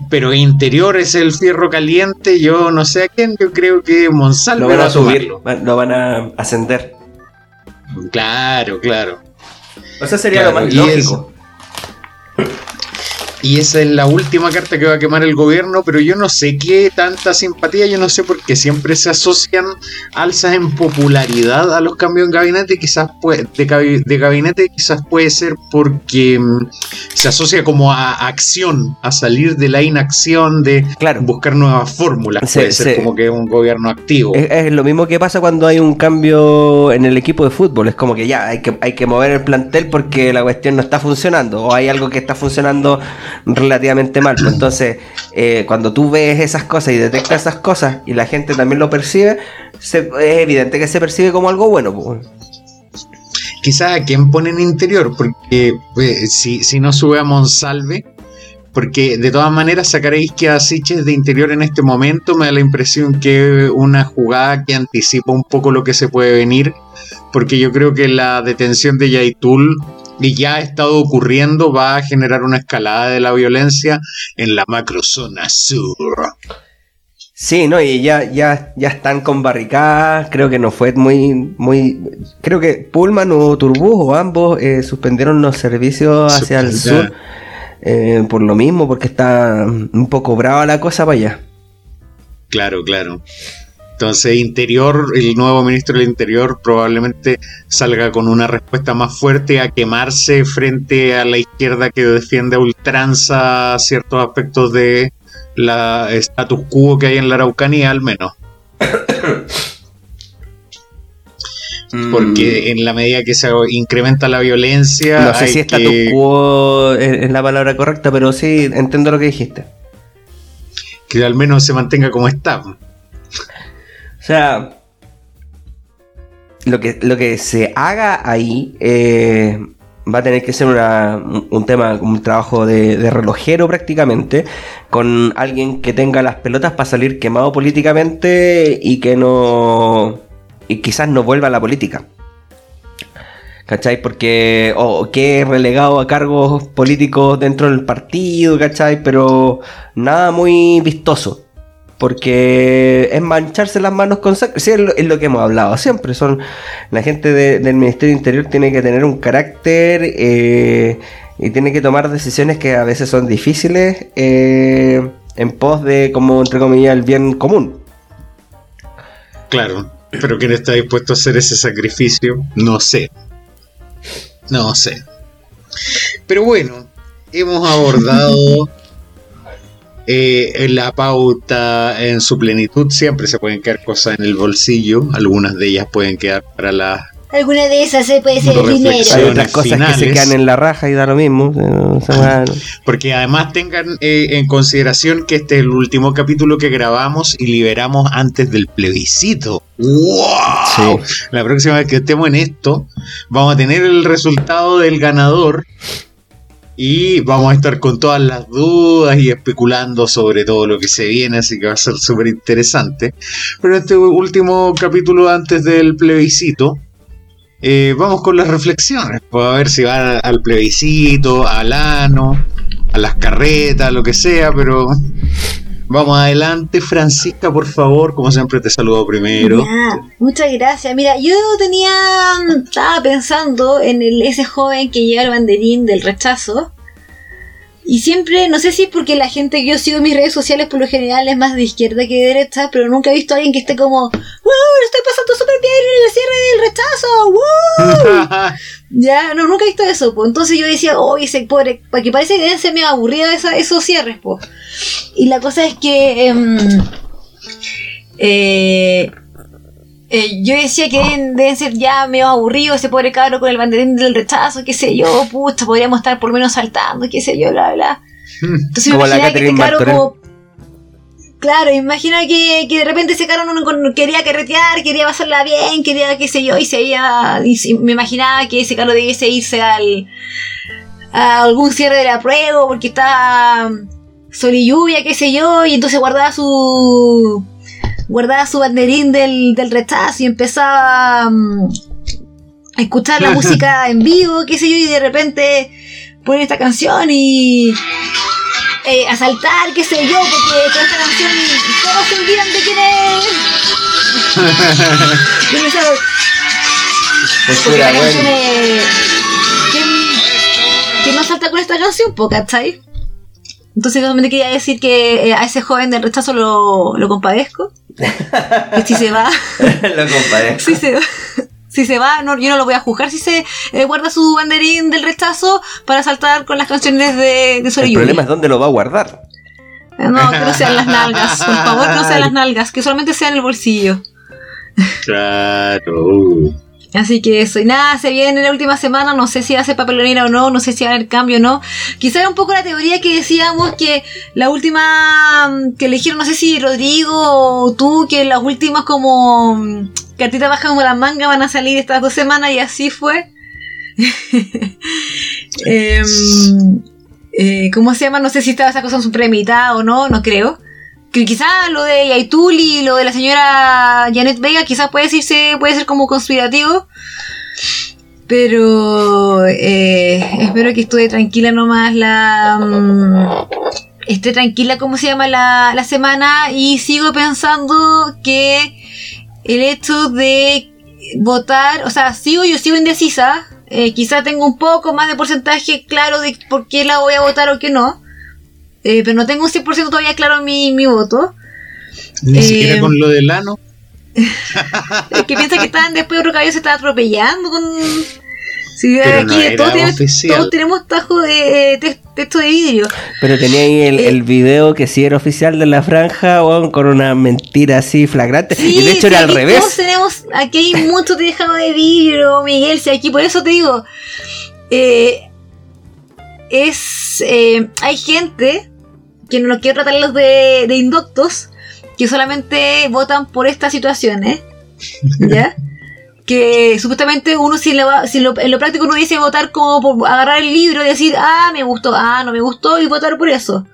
Pero interior es el fierro caliente, yo no sé a quién, yo creo que Monsalve Lo van va a subir, lo van a ascender. Claro, claro. O sea, sería Claro, lo más lógico. Y esa es la última carta que va a quemar el gobierno, pero yo no sé qué tanta simpatía, yo no sé por qué siempre se asocian alzas en popularidad a los cambios en gabinete, quizás puede, de, gabi- de gabinete quizás puede ser porque mm, se asocia como a acción, a salir de la inacción, de Claro. buscar nuevas fórmulas, Sí, puede ser sí. como que un gobierno activo. Es, es lo mismo que pasa cuando hay un cambio en el equipo de fútbol. Es como que ya hay que, hay que mover el plantel porque la cuestión no está funcionando. O hay algo que está funcionando relativamente mal. Pues entonces, eh, cuando tú ves esas cosas y detectas esas cosas y la gente también lo percibe, es evidente que se percibe como algo bueno. pues. quizás a quién ponen interior, porque eh, si, si no sube a Monsalve, porque de todas maneras sacaréis que a Siches de interior en este momento me da la impresión que una jugada que anticipa un poco lo que se puede venir, porque yo creo que la detención de Yaitul y ya ha estado ocurriendo va a generar una escalada de la violencia en la macrozona sur. Sí, no, y ya, ya, ya están con barricadas, creo que no fue muy, muy, creo que Pullman o Turbus o ambos eh, suspendieron los servicios hacia el sur eh, por lo mismo, porque está un poco brava la cosa para allá. Claro, claro. Entonces, Interior, el nuevo ministro del Interior probablemente salga con una respuesta más fuerte a quemarse frente a la izquierda que defiende a ultranza ciertos aspectos de la status quo que hay en la Araucanía, al menos. Porque en la medida que se incrementa la violencia. No sé si status quo es la palabra correcta, pero sí entiendo lo que dijiste. Que al menos se mantenga como está. O sea, lo que, lo que se haga ahí eh, va a tener que ser un tema, un trabajo de, relojero prácticamente, con alguien que tenga las pelotas para salir quemado políticamente y que no y quizás no vuelva a la política. ¿Cachai? Porque, o que relegado a cargos políticos dentro del partido, ¿cachai? Pero nada muy vistoso. Porque es mancharse las manos con sangre. Sí, es lo, que hemos hablado siempre. Son La gente del Ministerio Interior tiene que tener un carácter eh, y tiene que tomar decisiones que a veces son difíciles eh, en pos de, como entre comillas, el bien común. Claro. Pero quién está dispuesto a hacer ese sacrificio, no sé. No sé. Pero bueno, hemos abordado eh, la pauta en su plenitud. Siempre se pueden quedar cosas en el bolsillo. Algunas de ellas pueden quedar para la Alguna de esas se puede ser dinero. Hay otras cosas que se quedan en la raja y da lo mismo. Porque además tengan eh, en consideración que este es el último capítulo que grabamos y liberamos antes del plebiscito. ¡Wow! La próxima vez que estemos en esto, vamos a tener el resultado del ganador y vamos a estar con todas las dudas y especulando sobre todo lo que se viene, así que va a ser súper interesante. Pero este último capítulo antes del plebiscito, eh, vamos con las reflexiones, pues, a ver si va al plebiscito, al ano, a las carretas, lo que sea, pero vamos adelante, Francisca, por favor, como siempre te saludo primero. muchas gracias. Mira, yo tenía, estaba pensando en el, ese joven que lleva el banderín del rechazo y siempre, no sé si es porque la gente que yo sigo en mis redes sociales por lo general es más de izquierda que de derecha, pero nunca he visto a alguien que esté como, ¡Wow! Lo estoy pasando súper bien en el cierre del rechazo! ¡Wow! [laughs] ya, no, nunca he visto eso, pues. Entonces yo decía, oh, ese pobre, porque parece que deben ser medio aburridos esos cierres, pues. Y la cosa es que, em, eh, eh, yo decía que deben, ser ya medio aburridos ese pobre cabro con el banderín del rechazo, qué sé yo, pucha, podríamos estar por lo menos saltando, qué sé yo, bla, bla. Entonces como la que este como... Claro, imagino que, que de repente ese caro no, quería carretear, quería pasarla bien, quería qué sé yo, y se iba, y me imaginaba que ese caro debiese irse al a algún cierre de la prueba porque está sol y lluvia, qué sé yo, y entonces guardaba su guardaba su banderín del, del rechazo y empezaba mm, a escuchar la [laughs] música en vivo, qué sé yo, y de repente ponen esta canción y eh, a saltar, qué sé yo, porque toda esta canción todos se olvidan de quién es. [laughs] porque la canción es... ¿Quién, ¿Quién no salta con esta canción? ¿Cachai? Entonces solamente quería decir que eh, a ese joven del rechazo lo, lo compadezco. [laughs] que si se va. [laughs] lo compadezco. Si se va. Si se va, no, yo no lo voy a juzgar si se eh, guarda su banderín del rechazo para saltar con las canciones de, de El problema es dónde lo va a guardar. Eh, no, que no [laughs] sean las nalgas. Por favor, no sean las nalgas. Que solamente sea en el bolsillo. Claro. Así que eso, y nada, se viene la última semana, no sé si hace papelonera o no, no sé si va a haber cambio o no. Quizá era un poco la teoría que decíamos que la última mm, que eligieron, no sé si Rodrigo o tú, que las últimas como mm, cartitas bajas como la manga van a salir estas dos semanas y así fue. [laughs] Em, eh, ¿Cómo se llama? No sé si esta, esa cosa premeditadas o no, no creo. Que quizás lo de Yaitul y lo de la señora Janet Vega quizás puede decirse, puede ser como conspirativo. Pero eh, espero que esté tranquila nomás la... mm, esté tranquila, ¿cómo se llama? La, la semana y sigo pensando que el hecho de votar, o sea, sigo yo sigo indecisa, eh, quizá tengo un poco más de porcentaje claro de por qué la voy a votar o qué no, eh, pero no tengo un 100% todavía claro mi, mi voto. Ni Eh, siquiera con lo del ano. [laughs] Es que piensa que estaban después otro caballo se estaba atropellando con... Sí, Pero aquí no era todos, tenemos, todos tenemos tajo de, de texto de vidrio. Pero tenía ahí el, Eh. el video que sí era oficial de la franja, con una mentira así flagrante. y de hecho sí, era al revés. Todos tenemos, aquí hay mucho tejado de vidrio, Miguel. Si aquí, por eso te digo, eh, es, eh, hay gente que no quiero tratarlos de, de indoctos, que solamente votan por estas situaciones, ¿ya? [laughs] que supuestamente uno si, le va- si lo- en lo práctico uno dice votar como por agarrar el libro y decir, ah, me gustó, ah, no me gustó y votar por eso.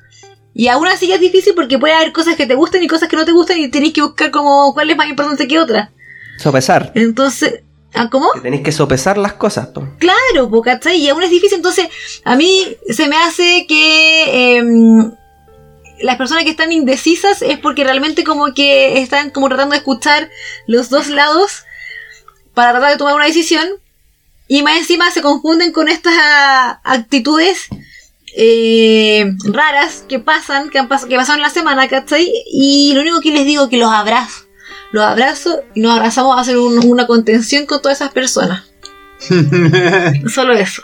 Y aún así ya es difícil porque puede haber cosas que te gusten y cosas que no te gustan y tenéis que buscar como cuál es más importante que otra. Sopesar. Entonces, ¿ah, ¿cómo? Que tenéis que sopesar las cosas. po. Claro, po, ¿cachai? Y aún es difícil, entonces a mí se me hace que em, las personas que están indecisas es porque realmente como que están como tratando de escuchar los dos lados para tratar de tomar una decisión y más encima se confunden con estas ah, actitudes eh, raras que pasan, que, han pas- que pasaron la semana, ¿cachai? Y lo único que les digo es que los abrazo. Los abrazo y nos abrazamos a hacer un- una contención con todas esas personas. [laughs] Solo eso.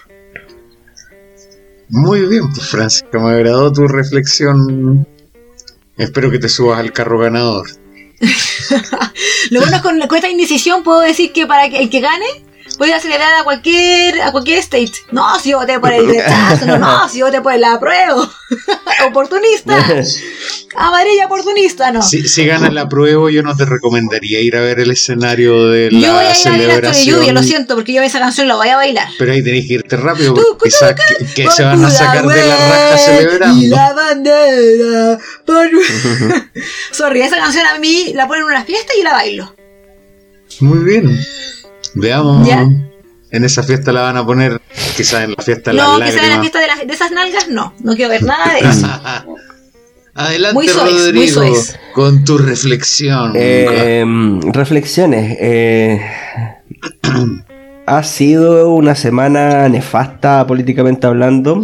Muy bien, pues Francisca, me agradó tu reflexión. Espero que te subas al carro ganador. [laughs] Lo bueno es con, con esta indecisión puedo decir que para el que gane puede acelerar a cualquier a cualquier state. No, si yo voté por el rechazo, no, no, si yo voté por el apruebo. [laughs] oportunista. [laughs] Amarilla oportunista, no. Si, si ganas la prueba, yo no te recomendaría ir a ver el escenario de yo voy la a ir a ver celebración. lluvia, lo siento, porque yo esa canción la voy a bailar. Pero ahí tenés que irte rápido Tú, porque tú, quizás que, que se van a sacar de la raja Y celebrando. la bandera. por- [laughs] Sorry, esa canción a mí la ponen en una fiesta y la bailo. Muy bien. Veamos. Ya. En esa fiesta la van a poner, quizás en la fiesta de No, las que sea en la fiesta de, las- de esas nalgas, no. No quiero ver nada de [laughs] eso. Adelante, Muy Rodrigo, con tu reflexión. Eh, reflexiones. eh, ha sido una semana nefasta políticamente hablando.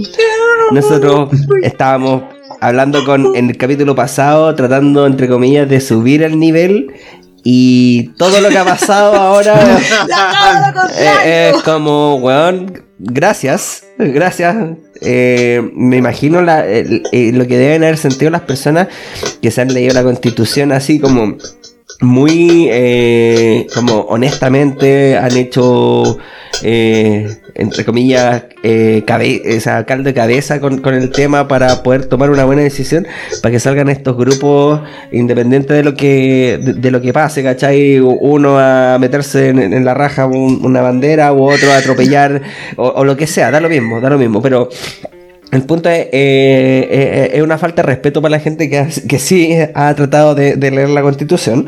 Nosotros estábamos hablando con en el capítulo pasado, tratando entre comillas de subir el nivel. Y todo lo que ha pasado ahora [laughs] eh, es como, weón, gracias, gracias. Eh, me imagino la- el- eh, lo que deben haber sentido las personas que se han leído la constitución así como muy, eh, como honestamente han hecho, eh, entre comillas, eh, sea, caldo de cabeza con, con el tema para poder tomar una buena decisión, para que salgan estos grupos independiente de lo que de, lo que pase, ¿cachai? Uno a meterse en, la raja un- una bandera u otro a atropellar o, o lo que sea, da lo mismo, da lo mismo, pero el punto es, eh, eh, es una falta de respeto para la gente que, ha- que sí ha tratado de, de leer la constitución.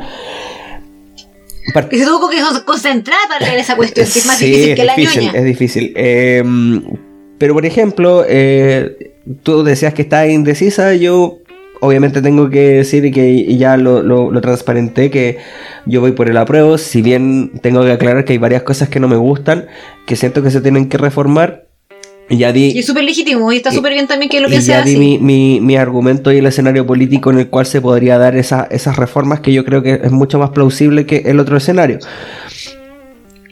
Par- Que se tuvo que concentrar para leer esa cuestión, que es más Sí, difícil es que la difícil, ñoña. es difícil. Eh, pero por ejemplo, eh, tú decías que estás indecisa, yo obviamente tengo que decir que ya lo, lo, lo transparenté, que yo voy por el apruebo, si bien tengo que aclarar que hay varias cosas que no me gustan, que siento que se tienen que reformar. Ya di, Y es súper legítimo y está súper bien también que lo ya di así. mi, mi, mi argumento y el escenario político en el cual se podría dar esa- esas reformas que yo creo que es mucho más plausible que el otro escenario.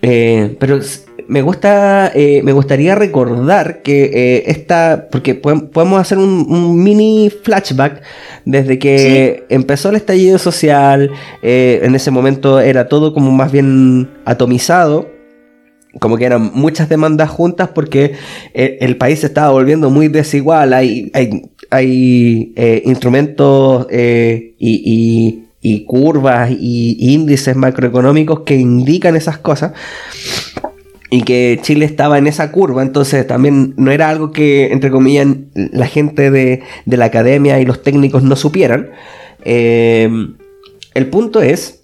Eh, pero me gusta, eh, me gustaría recordar que eh, esta, porque podem- podemos hacer un, un mini flashback desde que empezó el estallido social, eh, en ese momento era todo como más bien atomizado, como que eran muchas demandas juntas porque el país se estaba volviendo muy desigual, hay, hay, hay eh, instrumentos eh, y, y- curvas y índices macroeconómicos que indican esas cosas. y que Chile estaba en esa curva, entonces también no era algo que, entre comillas, la gente de, la academia y los técnicos no supieran. Eh, el punto es,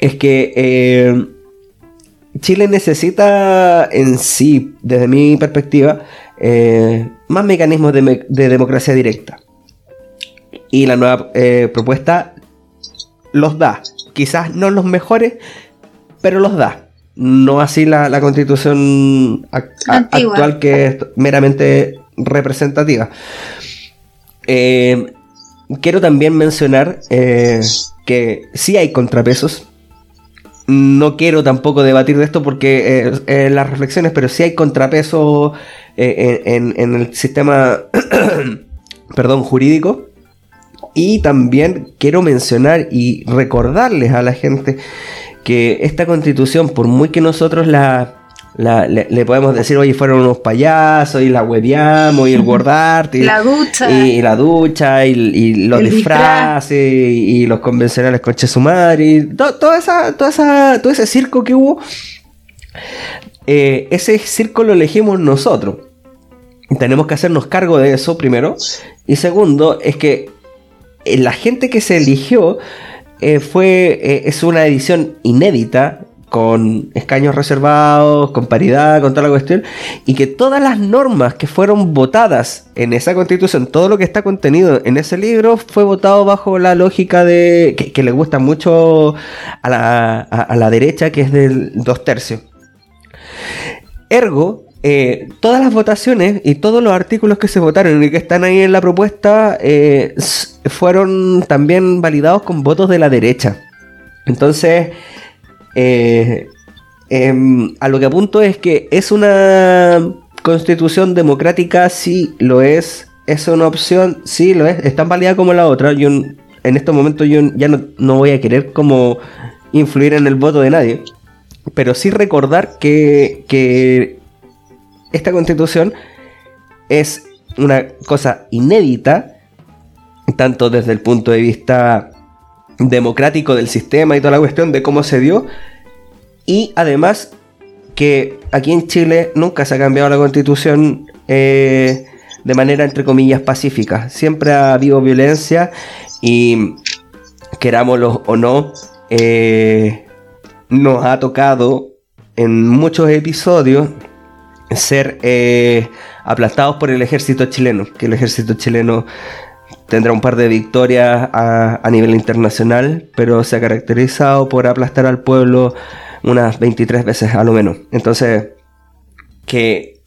es que Chile necesita en sí, desde mi perspectiva, eh, más mecanismos de, democracia directa. Y la nueva propuesta los da. Quizás no los mejores, pero los da no así la, constitución actual que es meramente representativa. Eh, quiero también mencionar eh, que sí hay contrapesos. No quiero tampoco debatir de esto porque eh, las reflexiones, pero sí hay contrapesos en, en, el sistema [clears throat] perdón, jurídico. Y también quiero mencionar y recordarles a la gente que esta constitución, por muy que nosotros la, le, podemos decir, oye, fueron unos payasos y la hueveamos y el [laughs] guardarte y la ducha y, la ducha y, los disfraces y, los convencionales con su madre y toda esa, toda esa, todo ese circo que hubo, eh, ese circo lo elegimos nosotros. Tenemos que hacernos cargo de eso primero. Y segundo, es que eh, la gente que se eligió eh, fue, eh, es una edición inédita, con escaños reservados, con paridad, con toda la cuestión, y que todas las normas que fueron votadas en esa constitución, todo lo que está contenido en ese libro, fue votado bajo la lógica de que, le gusta mucho a la, a la derecha, que es del dos tercios. Ergo, eh, todas las votaciones y todos los artículos que se votaron y que están ahí en la propuesta eh, fueron también validados con votos de la derecha. Entonces, eh, em, a lo que apunto es que es una constitución democrática, sí lo es. Es una opción, sí lo es. Es tan válida como la otra. Yo en estos momentos yo ya no, no voy a querer como influir en el voto de nadie. Pero sí recordar que, que esta constitución es una cosa inédita, tanto desde el punto de vista democrático del sistema y toda la cuestión de cómo se dio, y además que aquí en Chile nunca se ha cambiado la constitución eh, de manera entre comillas pacífica, siempre ha habido violencia y querámoslo o no, eh, nos ha tocado en muchos episodios ser eh, aplastados por el ejército chileno, que el ejército chileno tendrá un par de victorias a, nivel internacional, pero se ha caracterizado por aplastar al pueblo unas 23 veces a lo menos. Entonces, que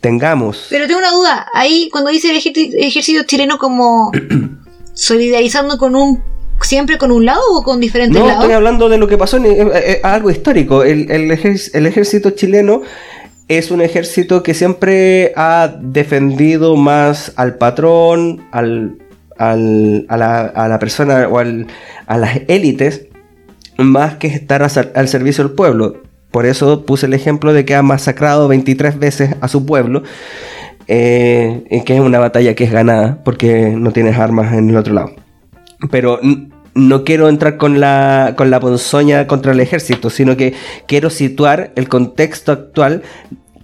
tengamos... Pero tengo una duda, ahí cuando dice el ejército, chileno como [clears throat] solidarizando con un siempre con un lado o con diferentes lados? No, estoy hablando de lo que pasó en, eh, eh, algo histórico. El, el, ejército chileno es un ejército que siempre ha defendido más al patrón, al, a, la, persona o a las élites, más que estar al servicio del pueblo. Por eso puse el ejemplo de que ha masacrado 23 veces a su pueblo, eh, que es una batalla que es ganada porque no tienes armas en el otro lado. Pero no quiero entrar con la, con la ponzoña contra el ejército, sino que quiero situar el contexto actual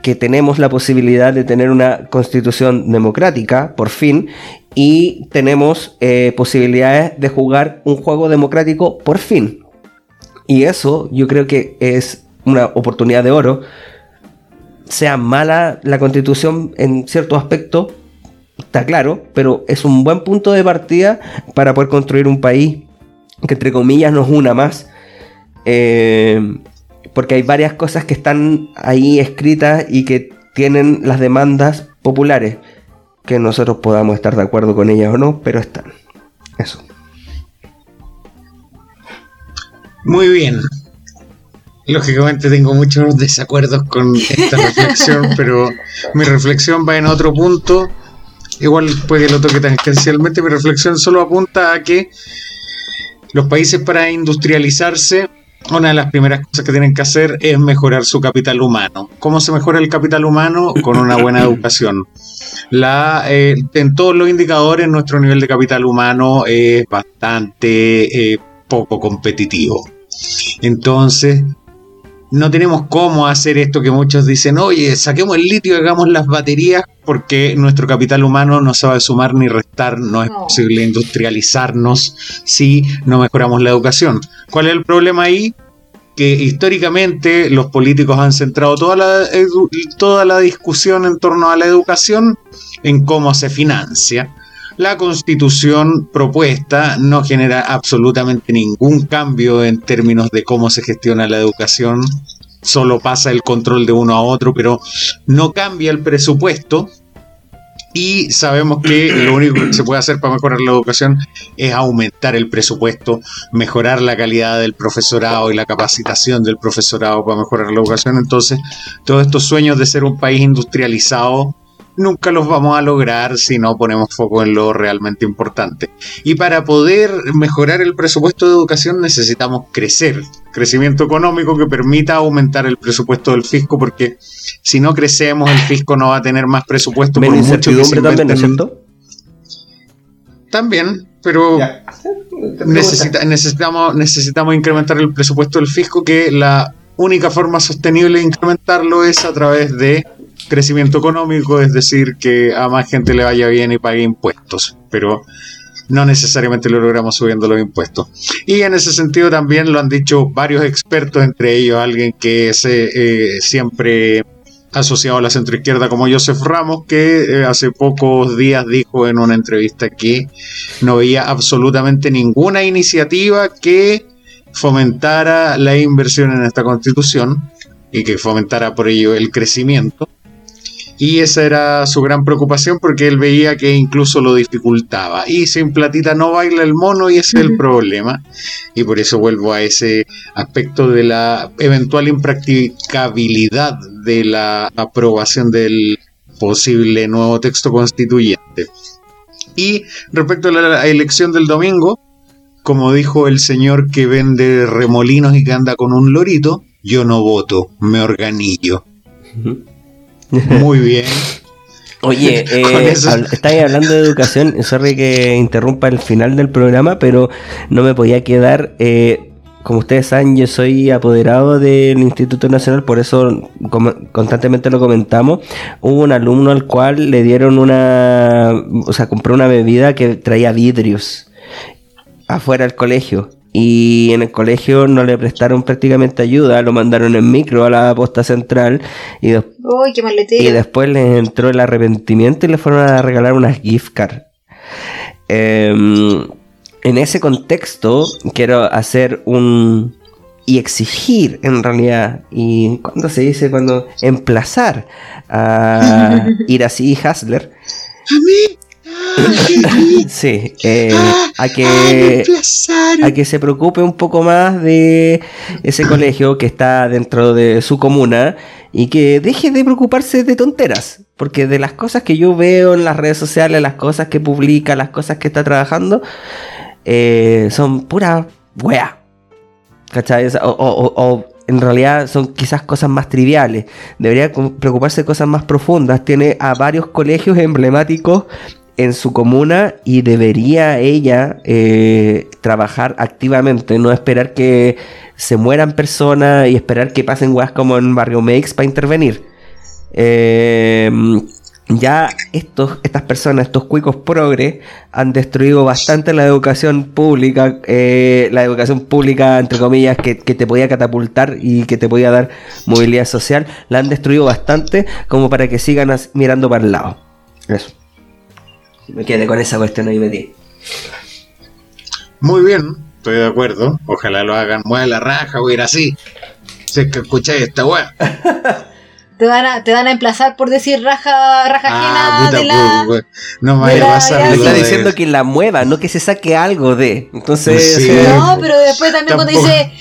que tenemos la posibilidad de tener una constitución democrática, por fin, y tenemos eh, posibilidades de jugar un juego democrático, por fin. Y eso yo creo que es una oportunidad de oro. Sea mala la constitución en cierto aspecto, está claro, pero es un buen punto de partida para poder construir un país que entre comillas nos una más. Eh, porque hay varias cosas que están ahí escritas y que tienen las demandas populares, que nosotros podamos estar de acuerdo con ellas o no, pero están. Eso. Muy bien. Lógicamente tengo muchos desacuerdos con esta [laughs] reflexión, pero mi reflexión va en otro punto. Igual puede que lo toque tangencialmente, mi reflexión solo apunta a que los países para industrializarse, una de las primeras cosas que tienen que hacer es mejorar su capital humano. ¿Cómo se mejora el capital humano? Con una buena [laughs] educación. La, eh, en todos los indicadores, nuestro nivel de capital humano es bastante eh, poco competitivo. Entonces, no tenemos cómo hacer esto que muchos dicen, oye, saquemos el litio y hagamos las baterías porque nuestro capital humano no sabe sumar ni restar, no es No. posible industrializarnos si no mejoramos la educación. ¿Cuál es el problema ahí? Que históricamente los políticos han centrado toda la, toda la discusión en torno a la educación en cómo se financia. La constitución propuesta no genera absolutamente ningún cambio en términos de cómo se gestiona la educación, solo pasa el control de uno a otro, pero no cambia el presupuesto. Y sabemos que lo único que se puede hacer para mejorar la educación es aumentar el presupuesto, mejorar la calidad del profesorado y la capacitación del profesorado para mejorar la educación. Entonces, todos estos sueños de ser un país industrializado nunca los vamos a lograr si no ponemos foco en lo realmente importante. Y para poder mejorar el presupuesto de educación necesitamos crecer, crecimiento económico que permita aumentar el presupuesto del fisco, porque si no crecemos el fisco no va a tener más presupuesto Menos mucho que se incertidumbre también, ¿no es inventen- cierto? También, pero Ya. necesita- necesitamos, necesitamos incrementar el presupuesto del fisco, que la única forma sostenible de incrementarlo es a través de crecimiento económico, es decir, que a más gente le vaya bien y pague impuestos, pero no necesariamente lo logramos subiendo los impuestos. Y en ese sentido también lo han dicho varios expertos, entre ellos alguien que es eh, eh, siempre asociado a la centroizquierda como Joseph Ramos, que eh, hace pocos días dijo en una entrevista que no veía absolutamente ninguna iniciativa que fomentara la inversión en esta constitución y que fomentara por ello el crecimiento. Y esa era su gran preocupación porque él veía que incluso lo dificultaba. Y sin platita no baila el mono y ese es el problema. Y por eso vuelvo a ese aspecto de la eventual impracticabilidad de la aprobación del posible nuevo texto constituyente. Y respecto a la elección del domingo, como dijo el señor que vende remolinos y que anda con un lorito, yo no voto, me organillo. Muy bien. Oye, [laughs] eh, estáis hablando de educación, sorry que interrumpa el final del programa, pero no me podía quedar, eh, como ustedes saben, yo soy apoderado del Instituto Nacional, por eso constantemente lo comentamos. Hubo un alumno al cual le dieron una, o sea, compró una bebida que traía vidrios afuera del colegio. Y en el colegio no le prestaron prácticamente ayuda, lo mandaron en micro a la posta central y después Uy, qué y después les entró el arrepentimiento y le fueron a regalar unas gift card. Em, en ese contexto quiero hacer un... y exigir en realidad, y cuando se dice cuando emplazar a [laughs] Iracy Hasler, [laughs] sí, eh, a que a que se preocupe un poco más de ese colegio que está dentro de su comuna y que deje de preocuparse de tonteras. Porque de las cosas que yo veo en las redes sociales, las cosas que publica, las cosas que está trabajando, eh, son pura wea. ¿Cachai? O, o- o- o en realidad son quizás cosas más triviales. Debería preocuparse de cosas más profundas. Tiene a varios colegios emblemáticos en su comuna y debería ella eh, trabajar activamente, no esperar que se mueran personas y esperar que pasen weas como en Barrio Makes para intervenir. Eh, ya estos, estas personas, estos cuicos progre, han destruido bastante la educación pública, eh, la educación pública, entre comillas, que, que te podía catapultar y que te podía dar movilidad social, la han destruido bastante como para que sigan mirando para el lado. Eso. Me quedé con esa cuestión ahí metí. Muy bien, estoy de acuerdo. Ojalá lo hagan. Mueve la raja, o ir así. Si es que escucháis esta weá. Te van a, te van a emplazar por decir raja, raja Ah, ajena puta, de la. no me de vaya a pasar está diciendo que la mueva, no que se saque algo de. Entonces, Sí. eh, No, pero después también cuando dice.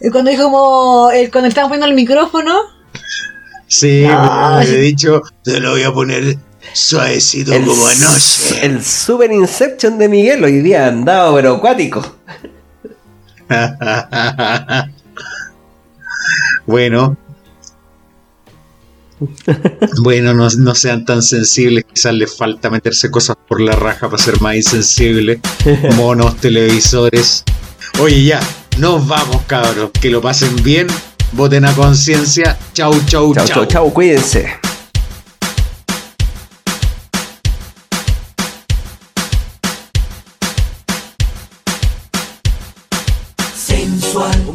eh, Cuando dijo como. el- cuando estaban poniendo el micrófono. Sí, No, me sí. he dicho, te lo voy a poner suavecito el, como anoche. el Super Inception de Miguel hoy día andado pero acuático. [laughs] bueno. Bueno, no, no sean tan sensibles, quizás les falta meterse cosas por la raja para ser más insensibles. [laughs] Monos, televisores. Oye, ya, nos vamos, cabros. Que lo pasen bien. voten a conciencia. Chau, chau, Chau, chau. chau, chau, cuídense.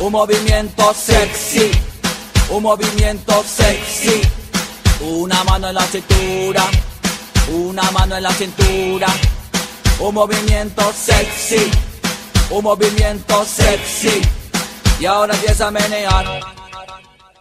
Un movimiento sexy, un movimiento sexy. Una mano en la cintura, una mano en la cintura. Un movimiento sexy, un movimiento sexy. Y ahora empieza a menear.